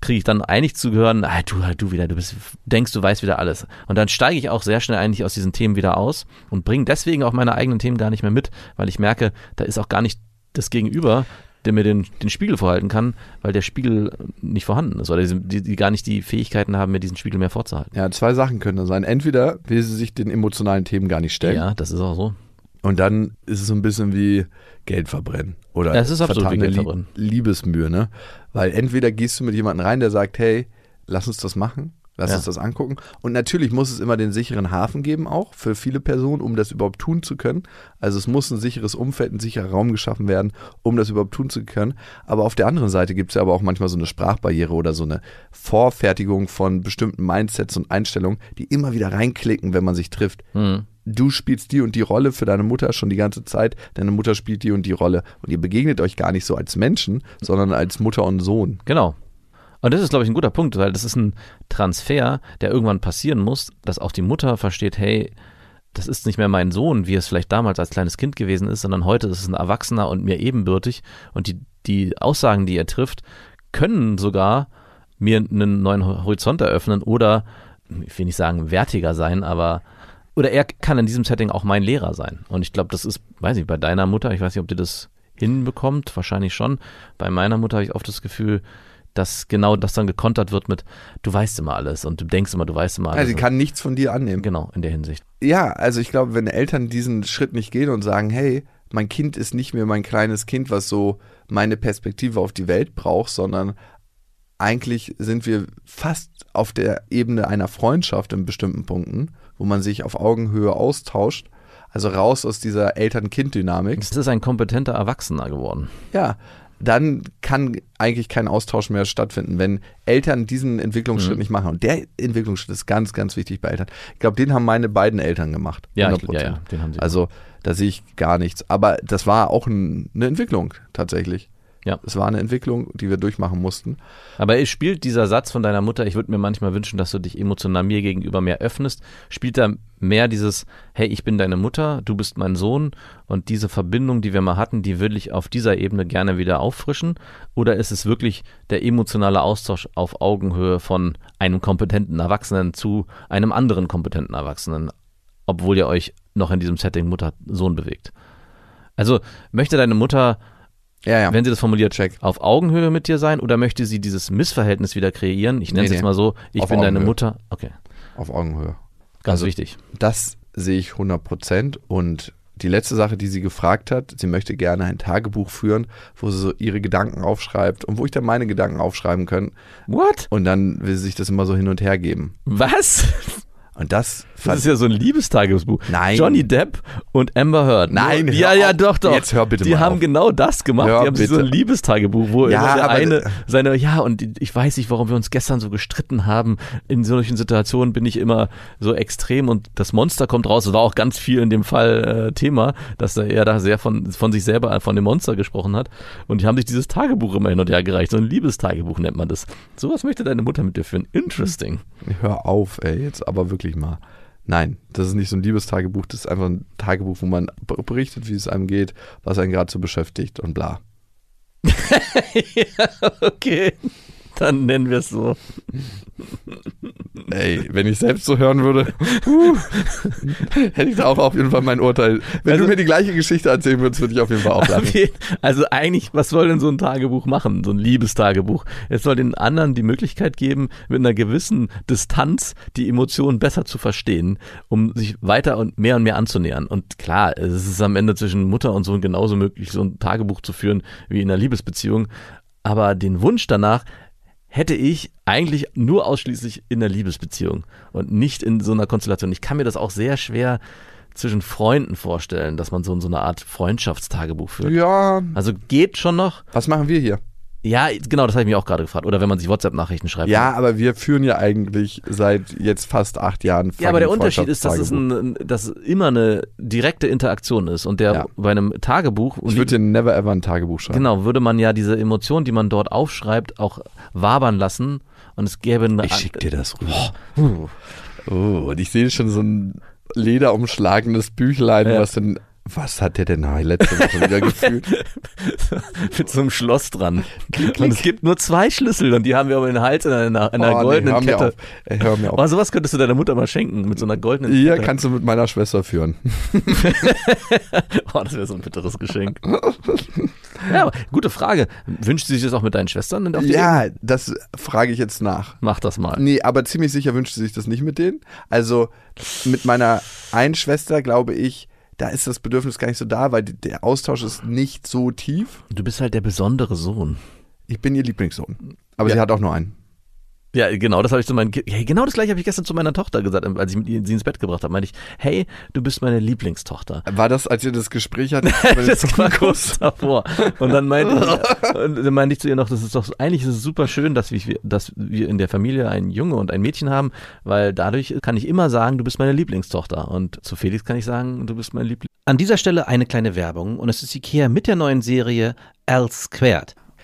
kriege ich dann eigentlich zu hören, ah, du, du wieder, du bist, denkst, du weißt wieder alles. Und dann steige ich auch sehr schnell eigentlich aus diesen Themen wieder aus und bringe deswegen auch meine eigenen Themen gar nicht mehr mit, weil ich merke, da ist auch gar nicht das Gegenüber, der mir den, den Spiegel vorhalten kann, weil der Spiegel nicht vorhanden ist oder die, die gar nicht die Fähigkeiten haben, mir diesen Spiegel mehr vorzuhalten. Ja, zwei Sachen können das sein. Entweder will sie sich den emotionalen Themen gar nicht stellen Ja, das ist auch so. Und dann ist es so ein bisschen wie Geld verbrennen oder Ja, es ist absolut vertane Geld verbrennen. Liebesmühe, ne? Weil entweder gehst du mit jemandem rein, der sagt, hey, lass uns das machen, lass Ja. uns das angucken. Und natürlich muss es immer den sicheren Hafen geben, auch für viele Personen, um das überhaupt tun zu können. Also es muss ein sicheres Umfeld, ein sicherer Raum geschaffen werden, um das überhaupt tun zu können. Aber auf der anderen Seite gibt es ja aber auch manchmal so eine Sprachbarriere oder so eine Vorfertigung von bestimmten Mindsets und Einstellungen, die immer wieder reinklicken, wenn man sich trifft Hm. Du spielst die und die Rolle für deine Mutter schon die ganze Zeit, deine Mutter spielt die und die Rolle. Und ihr begegnet euch gar nicht so als Menschen, sondern als Mutter und Sohn. Genau. Und das ist, glaube ich, ein guter Punkt, weil das ist ein Transfer, der irgendwann passieren muss, dass auch die Mutter versteht, hey, das ist nicht mehr mein Sohn, wie es vielleicht damals als kleines Kind gewesen ist, sondern heute ist es ein Erwachsener und mir ebenbürtig. Und die, die Aussagen, die er trifft, können sogar mir einen neuen Horizont eröffnen oder, ich will nicht sagen wertiger sein, aber oder er kann in diesem Setting auch mein Lehrer sein. Und ich glaube, das ist, weiß ich, bei deiner Mutter, ich weiß nicht, ob dir das hinbekommt, wahrscheinlich schon. Bei meiner Mutter habe ich oft das Gefühl, dass genau das dann gekontert wird mit, du weißt immer alles und du denkst immer, du weißt immer alles. Also sie kann nichts von dir annehmen. genau, in der Hinsicht. Ja, also ich glaube, wenn Eltern diesen Schritt nicht gehen und sagen, hey, mein Kind ist nicht mehr mein kleines Kind, was so meine Perspektive auf die Welt braucht, sondern eigentlich sind wir fast auf der Ebene einer Freundschaft in bestimmten Punkten, wo man sich auf Augenhöhe austauscht. also raus aus dieser Eltern-Kind-Dynamik, Es ist ein kompetenter Erwachsener geworden. ja, dann kann eigentlich kein Austausch mehr stattfinden, wenn Eltern diesen Entwicklungsschritt Mhm. nicht machen. Und der Entwicklungsschritt ist ganz, ganz wichtig bei Eltern. Ich glaube, den haben meine beiden Eltern gemacht. Ja, ich, 100%. ja, ja, den haben sie. Also da sehe ich gar nichts. Aber das war auch ein, eine Entwicklung tatsächlich. Ja. Es war eine Entwicklung, die wir durchmachen mussten. Aber es spielt dieser Satz von deiner Mutter, ich würde mir manchmal wünschen, dass du dich emotional mir gegenüber mehr öffnest, spielt da mehr dieses, hey, ich bin deine Mutter, du bist mein Sohn und diese Verbindung, die wir mal hatten, die würde ich auf dieser Ebene gerne wieder auffrischen? Oder ist es wirklich der emotionale Austausch auf Augenhöhe von einem kompetenten Erwachsenen zu einem anderen kompetenten Erwachsenen, obwohl ihr euch noch in diesem Setting Mutter-Sohn bewegt? Also möchte deine Mutter Ja, ja. wenn sie das formuliert, Check. auf Augenhöhe mit dir sein oder möchte sie dieses Missverhältnis wieder kreieren? Ich nenne Nee, es jetzt nee. mal so, ich Auf bin deine Augenhöhe. Mutter. Okay, auf Augenhöhe. ganz Also- wichtig. Das sehe ich 100 Prozent. Und die letzte Sache, die sie gefragt hat, sie möchte gerne ein Tagebuch führen, wo sie so ihre Gedanken aufschreibt und wo ich dann meine Gedanken aufschreiben kann. What? Und dann will sie sich das immer so hin und her geben. Was? Und das, Das ist ja so ein Liebestagebuch. Nein. Johnny Depp und Amber Heard. Nein, ja, ja, doch, doch. Jetzt hör bitte Die mal haben auf. genau das gemacht. Hör die haben sich so ein bitte. Liebestagebuch, wo Ja, der eine seine, ja, und ich weiß nicht, warum wir uns gestern so gestritten haben. In solchen Situationen bin ich immer so extrem und das Monster kommt raus. Das war auch ganz viel in dem Fall äh, Thema, dass er da sehr von, von sich selber, äh, von dem Monster gesprochen hat. Und die haben sich dieses Tagebuch immer hin und her gereicht. So ein Liebestagebuch nennt man das. Sowas möchte deine Mutter mit dir führen. Interesting. Hör auf, ey, jetzt aber wirklich mal. Nein, das ist nicht so ein Liebestagebuch, das ist einfach ein Tagebuch, wo man berichtet, wie es einem geht, was einen gerade so beschäftigt und bla. ja, okay. Dann nennen wir es so. Ey, wenn ich selbst so hören würde, uh, hätte ich da auch auf jeden Fall mein Urteil. Wenn Also- du mir die gleiche Geschichte erzählen würdest, würde ich auf jeden Fall auch lachen. Also eigentlich, was soll denn so ein Tagebuch machen, so ein Liebestagebuch? Es soll den anderen die Möglichkeit geben, mit einer gewissen Distanz die Emotionen besser zu verstehen, um sich weiter und mehr und mehr anzunähern. Und klar, es ist am Ende zwischen Mutter und Sohn genauso möglich, so ein Tagebuch zu führen wie in einer Liebesbeziehung. Aber den Wunsch danach hätte ich eigentlich nur ausschließlich in einer Liebesbeziehung und nicht in so einer Konstellation. Ich kann mir das auch sehr schwer zwischen Freunden vorstellen, dass man so, so eine Art Freundschaftstagebuch führt. Ja, Also geht schon noch. was machen wir hier? Ja, genau, das habe ich mich auch gerade gefragt. Oder wenn man sich WhatsApp-Nachrichten schreibt. Ja, aber wir führen ja eigentlich seit jetzt fast acht Jahren. Ja, aber der Unterschied ist, dass es ein, dass es immer eine direkte Interaktion ist und der Ja. bei einem Tagebuch und Ich würde dir never ever ein Tagebuch schreiben. genau würde man ja diese Emotionen, die man dort aufschreibt, auch wabern lassen und es gäbe eine Ich schick dir das rüber. Oh, und ich sehe schon so ein lederumschlagenes Büchlein, Ja. was denn. Was hat der denn letzte Woche wieder gefühlt? mit so einem Schloss dran. Und es gibt nur zwei Schlüssel und die haben wir aber in den Hals in einer, in einer Oh, nee, goldenen mir Kette. auf. Ey, hör mir auf. Oh, sowas könntest du deiner Mutter mal schenken mit so einer goldenen Hier Kette. kannst du mit meiner Schwester führen. Oh, das wäre so ein bitteres Geschenk. ja, aber gute Frage. Wünscht sie sich das auch mit deinen Schwestern? Auf die Ebene? Ja, das frage ich jetzt nach. Mach das mal. Nee, aber ziemlich sicher wünscht sie sich das nicht mit denen. Also mit meiner einen Schwester glaube ich, da ist das Bedürfnis gar nicht so da, weil der Austausch ist nicht so tief. Du bist halt der besondere Sohn. Ich bin ihr Lieblingssohn. Aber Ja. sie hat auch nur einen. Ja, genau, das habe ich zu meinen Ki- hey, genau das gleiche habe ich gestern zu meiner Tochter gesagt, als ich mit ihr, sie ins Bett gebracht habe. Meinte ich, hey, du bist meine Lieblingstochter. War das, als ihr das Gespräch hattet? Das war kurz davor. Und dann meinte ich, und dann meinte ich zu ihr noch, das ist doch, eigentlich ist es super schön, dass wir, dass wir in der Familie einen Junge und ein Mädchen haben, weil dadurch kann ich immer sagen, du bist meine Lieblingstochter. Und zu Felix kann ich sagen, du bist mein Liebling. An dieser Stelle eine kleine Werbung und es ist Ikea mit der neuen Serie L Squared.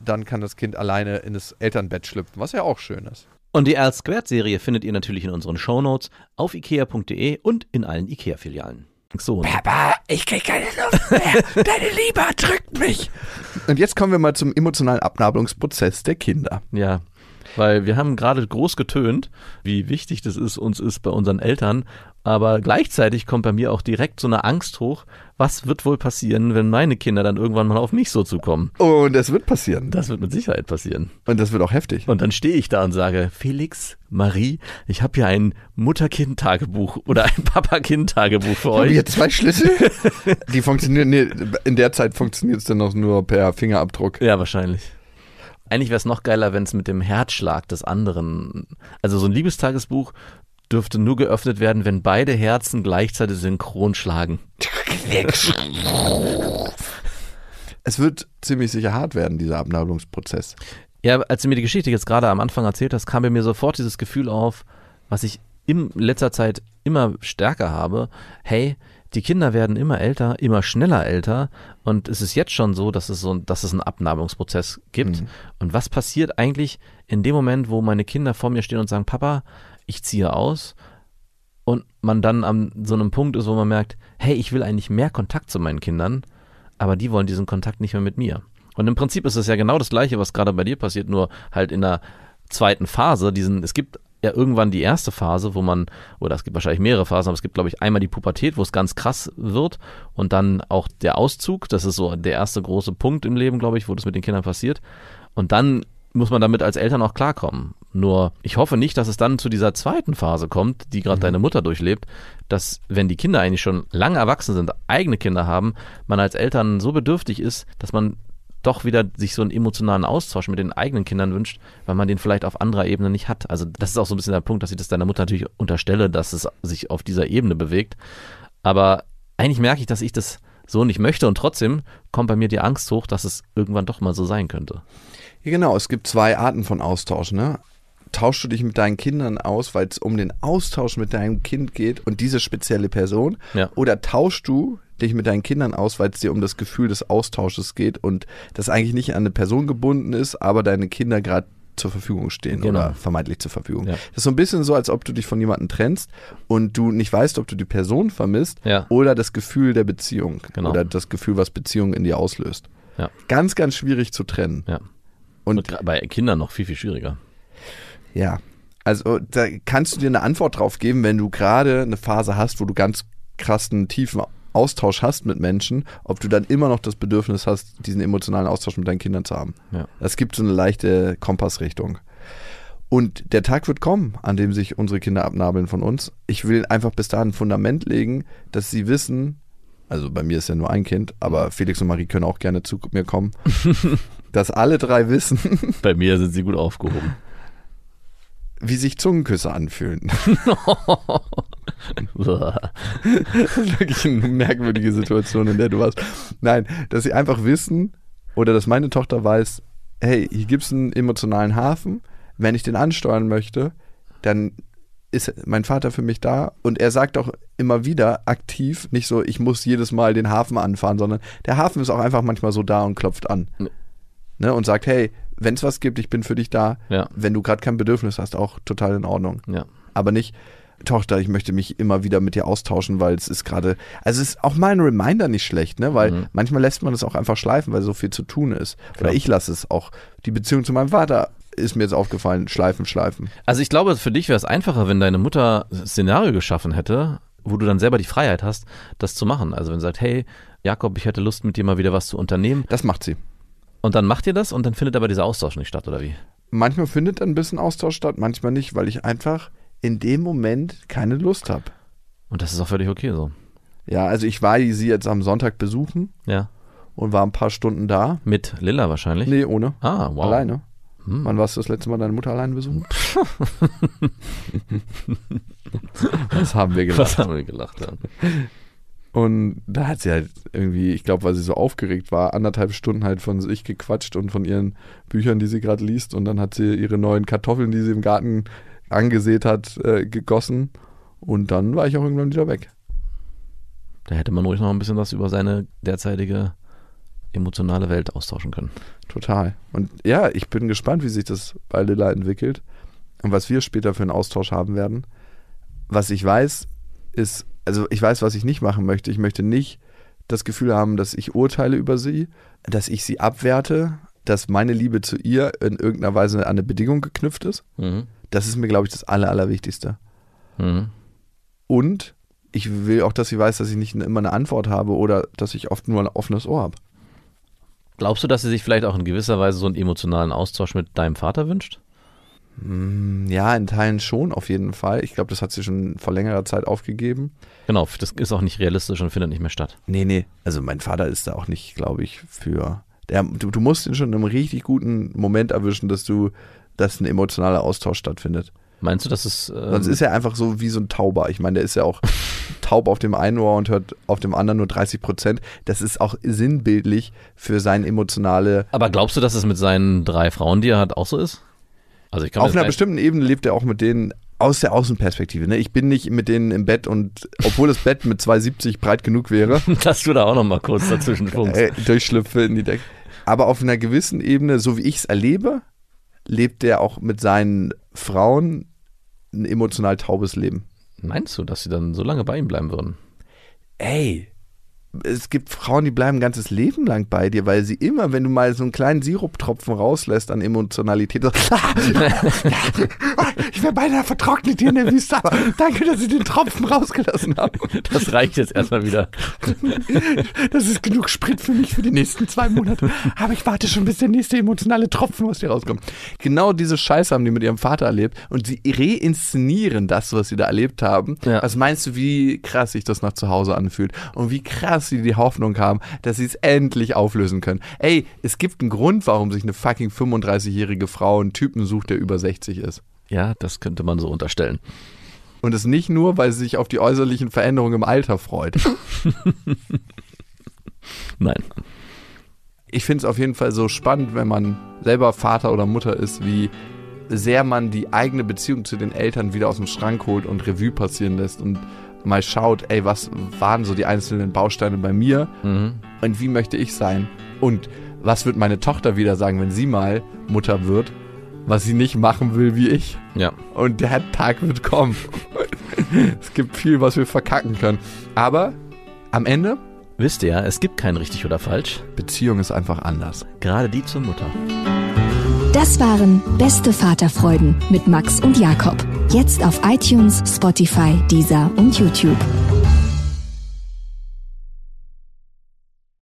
dann kann das Kind alleine in das Elternbett schlüpfen, was ja auch schön ist. Und die L-Squared-Serie findet ihr natürlich in unseren Shownotes auf ikea.de und in allen Ikea-Filialen. So, Papa, ich krieg keine Luft mehr. Deine Liebe erdrückt mich. Und jetzt kommen wir mal zum emotionalen Abnabelungsprozess der Kinder. Ja, weil wir haben gerade groß getönt, wie wichtig das ist, uns ist bei unseren Eltern. Aber gleichzeitig kommt bei mir auch direkt so eine Angst hoch, was wird wohl passieren, wenn meine Kinder dann irgendwann mal auf mich so zukommen. Und es wird passieren. Das wird mit Sicherheit passieren. Und das wird auch heftig. Und dann stehe ich da und sage, Felix, Marie, ich habe hier ein Mutter-Kind-Tagebuch oder ein Papa-Kind-Tagebuch für Haben wir euch. hier zwei Schlüssel? Die funktionieren, nee, in der Zeit funktioniert es dann noch nur per Fingerabdruck. Ja, wahrscheinlich. Eigentlich wäre es noch geiler, wenn es mit dem Herzschlag des anderen, also so ein Liebestagesbuch dürfte nur geöffnet werden, wenn beide Herzen gleichzeitig synchron schlagen. Es wird ziemlich sicher hart werden, dieser Abnabelungsprozess. Ja, als du mir die Geschichte jetzt gerade am Anfang erzählt hast, kam bei mir sofort dieses Gefühl auf, was ich in letzter Zeit immer stärker habe. Hey, die Kinder werden immer älter, immer schneller älter und es ist jetzt schon so, dass es so, dass es einen Abnabelungsprozess gibt. Und was passiert eigentlich in dem Moment, wo meine Kinder vor mir stehen und sagen, Papa, ich ziehe aus und man dann an so einem Punkt ist, wo man merkt, hey, ich will eigentlich mehr Kontakt zu meinen Kindern, aber die wollen diesen Kontakt nicht mehr mit mir. Und im Prinzip ist es ja genau das Gleiche, was gerade bei dir passiert, nur halt in der zweiten Phase. Diesen, es gibt ja irgendwann die erste Phase, wo man, oder es gibt wahrscheinlich mehrere Phasen, aber es gibt, glaube ich, einmal die Pubertät, wo es ganz krass wird und dann auch der Auszug. Das ist so der erste große Punkt im Leben, glaube ich, wo das mit den Kindern passiert. Und dann muss man damit als Eltern auch klarkommen. Nur ich hoffe nicht, dass es dann zu dieser zweiten Phase kommt, die gerade deine Mutter durchlebt, dass wenn die Kinder eigentlich schon lange erwachsen sind, eigene Kinder haben, man als Eltern so bedürftig ist, dass man doch wieder sich so einen emotionalen Austausch mit den eigenen Kindern wünscht, weil man den vielleicht auf anderer Ebene nicht hat. Also das ist auch so ein bisschen der Punkt, dass ich das deiner Mutter natürlich unterstelle, dass es sich auf dieser Ebene bewegt. Aber eigentlich merke ich, dass ich das so nicht möchte und trotzdem kommt bei mir die Angst hoch, dass es irgendwann doch mal so sein könnte. Ja, genau, es gibt zwei Arten von Austausch, ne? Tauschst du dich mit deinen Kindern aus, weil es um den Austausch mit deinem Kind geht und diese spezielle Person? Ja. Oder tauschst du dich mit deinen Kindern aus, weil es dir um das Gefühl des Austausches geht und das eigentlich nicht an eine Person gebunden ist, aber deine Kinder gerade zur Verfügung stehen Genau. oder vermeintlich zur Verfügung. Ja. Das ist so ein bisschen so, als ob du dich von jemandem trennst und du nicht weißt, ob du die Person vermisst Ja. oder das Gefühl der Beziehung Genau. oder das Gefühl, was Beziehung in dir auslöst. Ja. Ganz, ganz schwierig zu trennen. Und Und bei Kindern noch viel, viel schwieriger. Ja, also da kannst du dir eine Antwort drauf geben, wenn du gerade eine Phase hast, wo du ganz krassen, tiefen Austausch hast mit Menschen, ob du dann immer noch das Bedürfnis hast, diesen emotionalen Austausch mit deinen Kindern zu haben. Ja. Es gibt so eine leichte Kompassrichtung. Und der Tag wird kommen, an dem sich unsere Kinder abnabeln von uns. Ich will einfach bis dahin ein Fundament legen, dass sie wissen, also bei mir ist ja nur ein Kind, aber Felix und Marie können auch gerne zu mir kommen, dass alle drei wissen, Bei mir sind sie gut aufgehoben. Wie sich Zungenküsse anfühlen. Das ist wirklich eine merkwürdige Situation, in der du warst. Nein, dass sie einfach wissen oder dass meine Tochter weiß, hey, hier gibt es einen emotionalen Hafen. Wenn ich den ansteuern möchte, dann ist mein Vater für mich da und er sagt auch immer wieder aktiv, nicht so, ich muss jedes Mal den Hafen anfahren, sondern der Hafen ist auch einfach manchmal so da und klopft an. Nee. Ne, und sagt, hey, wenn es was gibt, ich bin für dich da. Ja. Wenn du gerade kein Bedürfnis hast, auch total in Ordnung Ja. aber nicht, Tochter, ich möchte mich immer wieder mit dir austauschen, weil es ist gerade, also es ist auch mal ein Reminder nicht schlecht, ne? Weil Mhm. manchmal lässt man es auch einfach schleifen, weil so viel zu tun ist. Oder ich lasse es auch. Die Beziehung zu meinem Vater ist mir jetzt aufgefallen, schleifen, schleifen. Also ich glaube, für dich wäre es einfacher, wenn deine Mutter ein Szenario geschaffen hätte, wo du dann selber die Freiheit hast, das zu machen. Also wenn sie sagt, hey, Jakob, ich hätte Lust, mit dir mal wieder was zu unternehmen. Das macht sie. Und dann macht ihr das und dann findet aber dieser Austausch nicht statt, oder wie? Manchmal findet ein bisschen Austausch statt, manchmal nicht, weil ich einfach in dem Moment keine Lust habe. Und das ist auch völlig okay so. Ja, also ich war sie jetzt am Sonntag besuchen Ja. und war ein paar Stunden da. Mit Lilla wahrscheinlich. Nee, ohne. Ah, wow. Alleine. Hm. Wann warst du das letzte Mal deine Mutter alleine besuchen? Was haben wir gemacht? Was haben wir gelacht? Ja. Und da hat sie halt irgendwie, ich glaube, weil sie so aufgeregt war, anderthalb Stunden halt von sich gequatscht und von ihren Büchern, die sie gerade liest. Und dann hat sie ihre neuen Kartoffeln, die sie im Garten angesät hat, äh, gegossen. Und dann war ich auch irgendwann wieder weg. Da hätte man ruhig noch ein bisschen was über seine derzeitige emotionale Welt austauschen können. Total. Und ja, ich bin gespannt, wie sich das bei Lilla entwickelt und was wir später für einen Austausch haben werden. Was ich weiß, ist, also ich weiß, was ich nicht machen möchte. Ich möchte nicht das Gefühl haben, dass ich urteile über sie, dass ich sie abwerte, dass meine Liebe zu ihr in irgendeiner Weise an eine Bedingung geknüpft ist. Mhm. Das ist mir, glaube ich, das Aller, Allerwichtigste. Mhm. Und ich will auch, dass sie weiß, dass ich nicht immer eine Antwort habe oder dass ich oft nur ein offenes Ohr habe. Glaubst du, dass sie sich vielleicht auch in gewisser Weise so einen emotionalen Austausch mit deinem Vater wünscht? Ja, in Teilen schon, auf jeden Fall. Ich glaube, das hat sie schon vor längerer Zeit aufgegeben. Genau, das ist auch nicht realistisch und findet nicht mehr statt. Nee, nee. Also mein Vater ist da auch nicht, glaube ich, für. Der, du, du musst ihn schon in einem richtig guten Moment erwischen, dass du, dass ein emotionaler Austausch stattfindet. Meinst du, dass es. Ähm, Sonst ist er einfach so wie so ein Tauber. Ich meine, der ist ja auch taub auf dem einen Ohr und hört auf dem anderen nur 30 Prozent. Das ist auch sinnbildlich für sein emotionale. aber glaubst du, dass es mit seinen drei Frauen, die er hat, auch so ist? Also Auf einer bestimmten Ebene lebt er auch mit denen aus der Außenperspektive. Ne? Ich bin nicht mit denen im Bett und obwohl das Bett mit 2,70 breit genug wäre, dass du da auch noch mal kurz dazwischen funkst. äh, durchschlüpfe in die Decke. Aber auf einer gewissen Ebene, so wie ich es erlebe, lebt er auch mit seinen Frauen ein emotional taubes Leben. Meinst du, dass sie dann so lange bei ihm bleiben würden? Ey, es gibt Frauen, die bleiben ein ganzes Leben lang bei dir, weil sie immer, wenn du mal so einen kleinen Siruptropfen rauslässt an Emotionalität, so, ich wäre beinahe vertrocknet hier in der Wüste, aber danke, dass Sie den Tropfen rausgelassen haben. Das reicht jetzt erstmal wieder. Das ist genug Sprit für mich für die nächsten zwei Monate. Aber ich warte schon, bis der nächste emotionale Tropfen aus dir rauskommt. Genau diese Scheiße haben die mit ihrem Vater erlebt und sie reinszenieren das, was sie da erlebt haben. Ja. Was meinst du, wie krass sich das nach zu Hause anfühlt und wie krass sie die Hoffnung haben, dass sie es endlich auflösen können? Ey, es gibt einen Grund, warum sich eine fucking 35-jährige Frau einen Typen sucht, der über 60 ist. Ja, das könnte man so unterstellen. Und es nicht nur, weil sie sich auf die äußerlichen Veränderungen im Alter freut. Nein. ich finde es auf jeden Fall so spannend, wenn man selber Vater oder Mutter ist, wie sehr man die eigene Beziehung zu den Eltern wieder aus dem Schrank holt und Revue passieren lässt und mal schaut, ey, was waren so die einzelnen Bausteine bei mir Mhm. und wie möchte ich sein? Und was wird meine Tochter wieder sagen, wenn sie mal Mutter wird, was sie nicht machen will wie ich? Ja. Und der Tag wird kommen. es gibt viel, was wir verkacken können. Aber am Ende, Wisst ihr ja, es gibt kein richtig oder falsch. Beziehung ist einfach anders. Gerade die zur Mutter. Das waren Beste Vaterfreuden mit Max und Jakob. Jetzt auf iTunes, Spotify, Deezer und YouTube.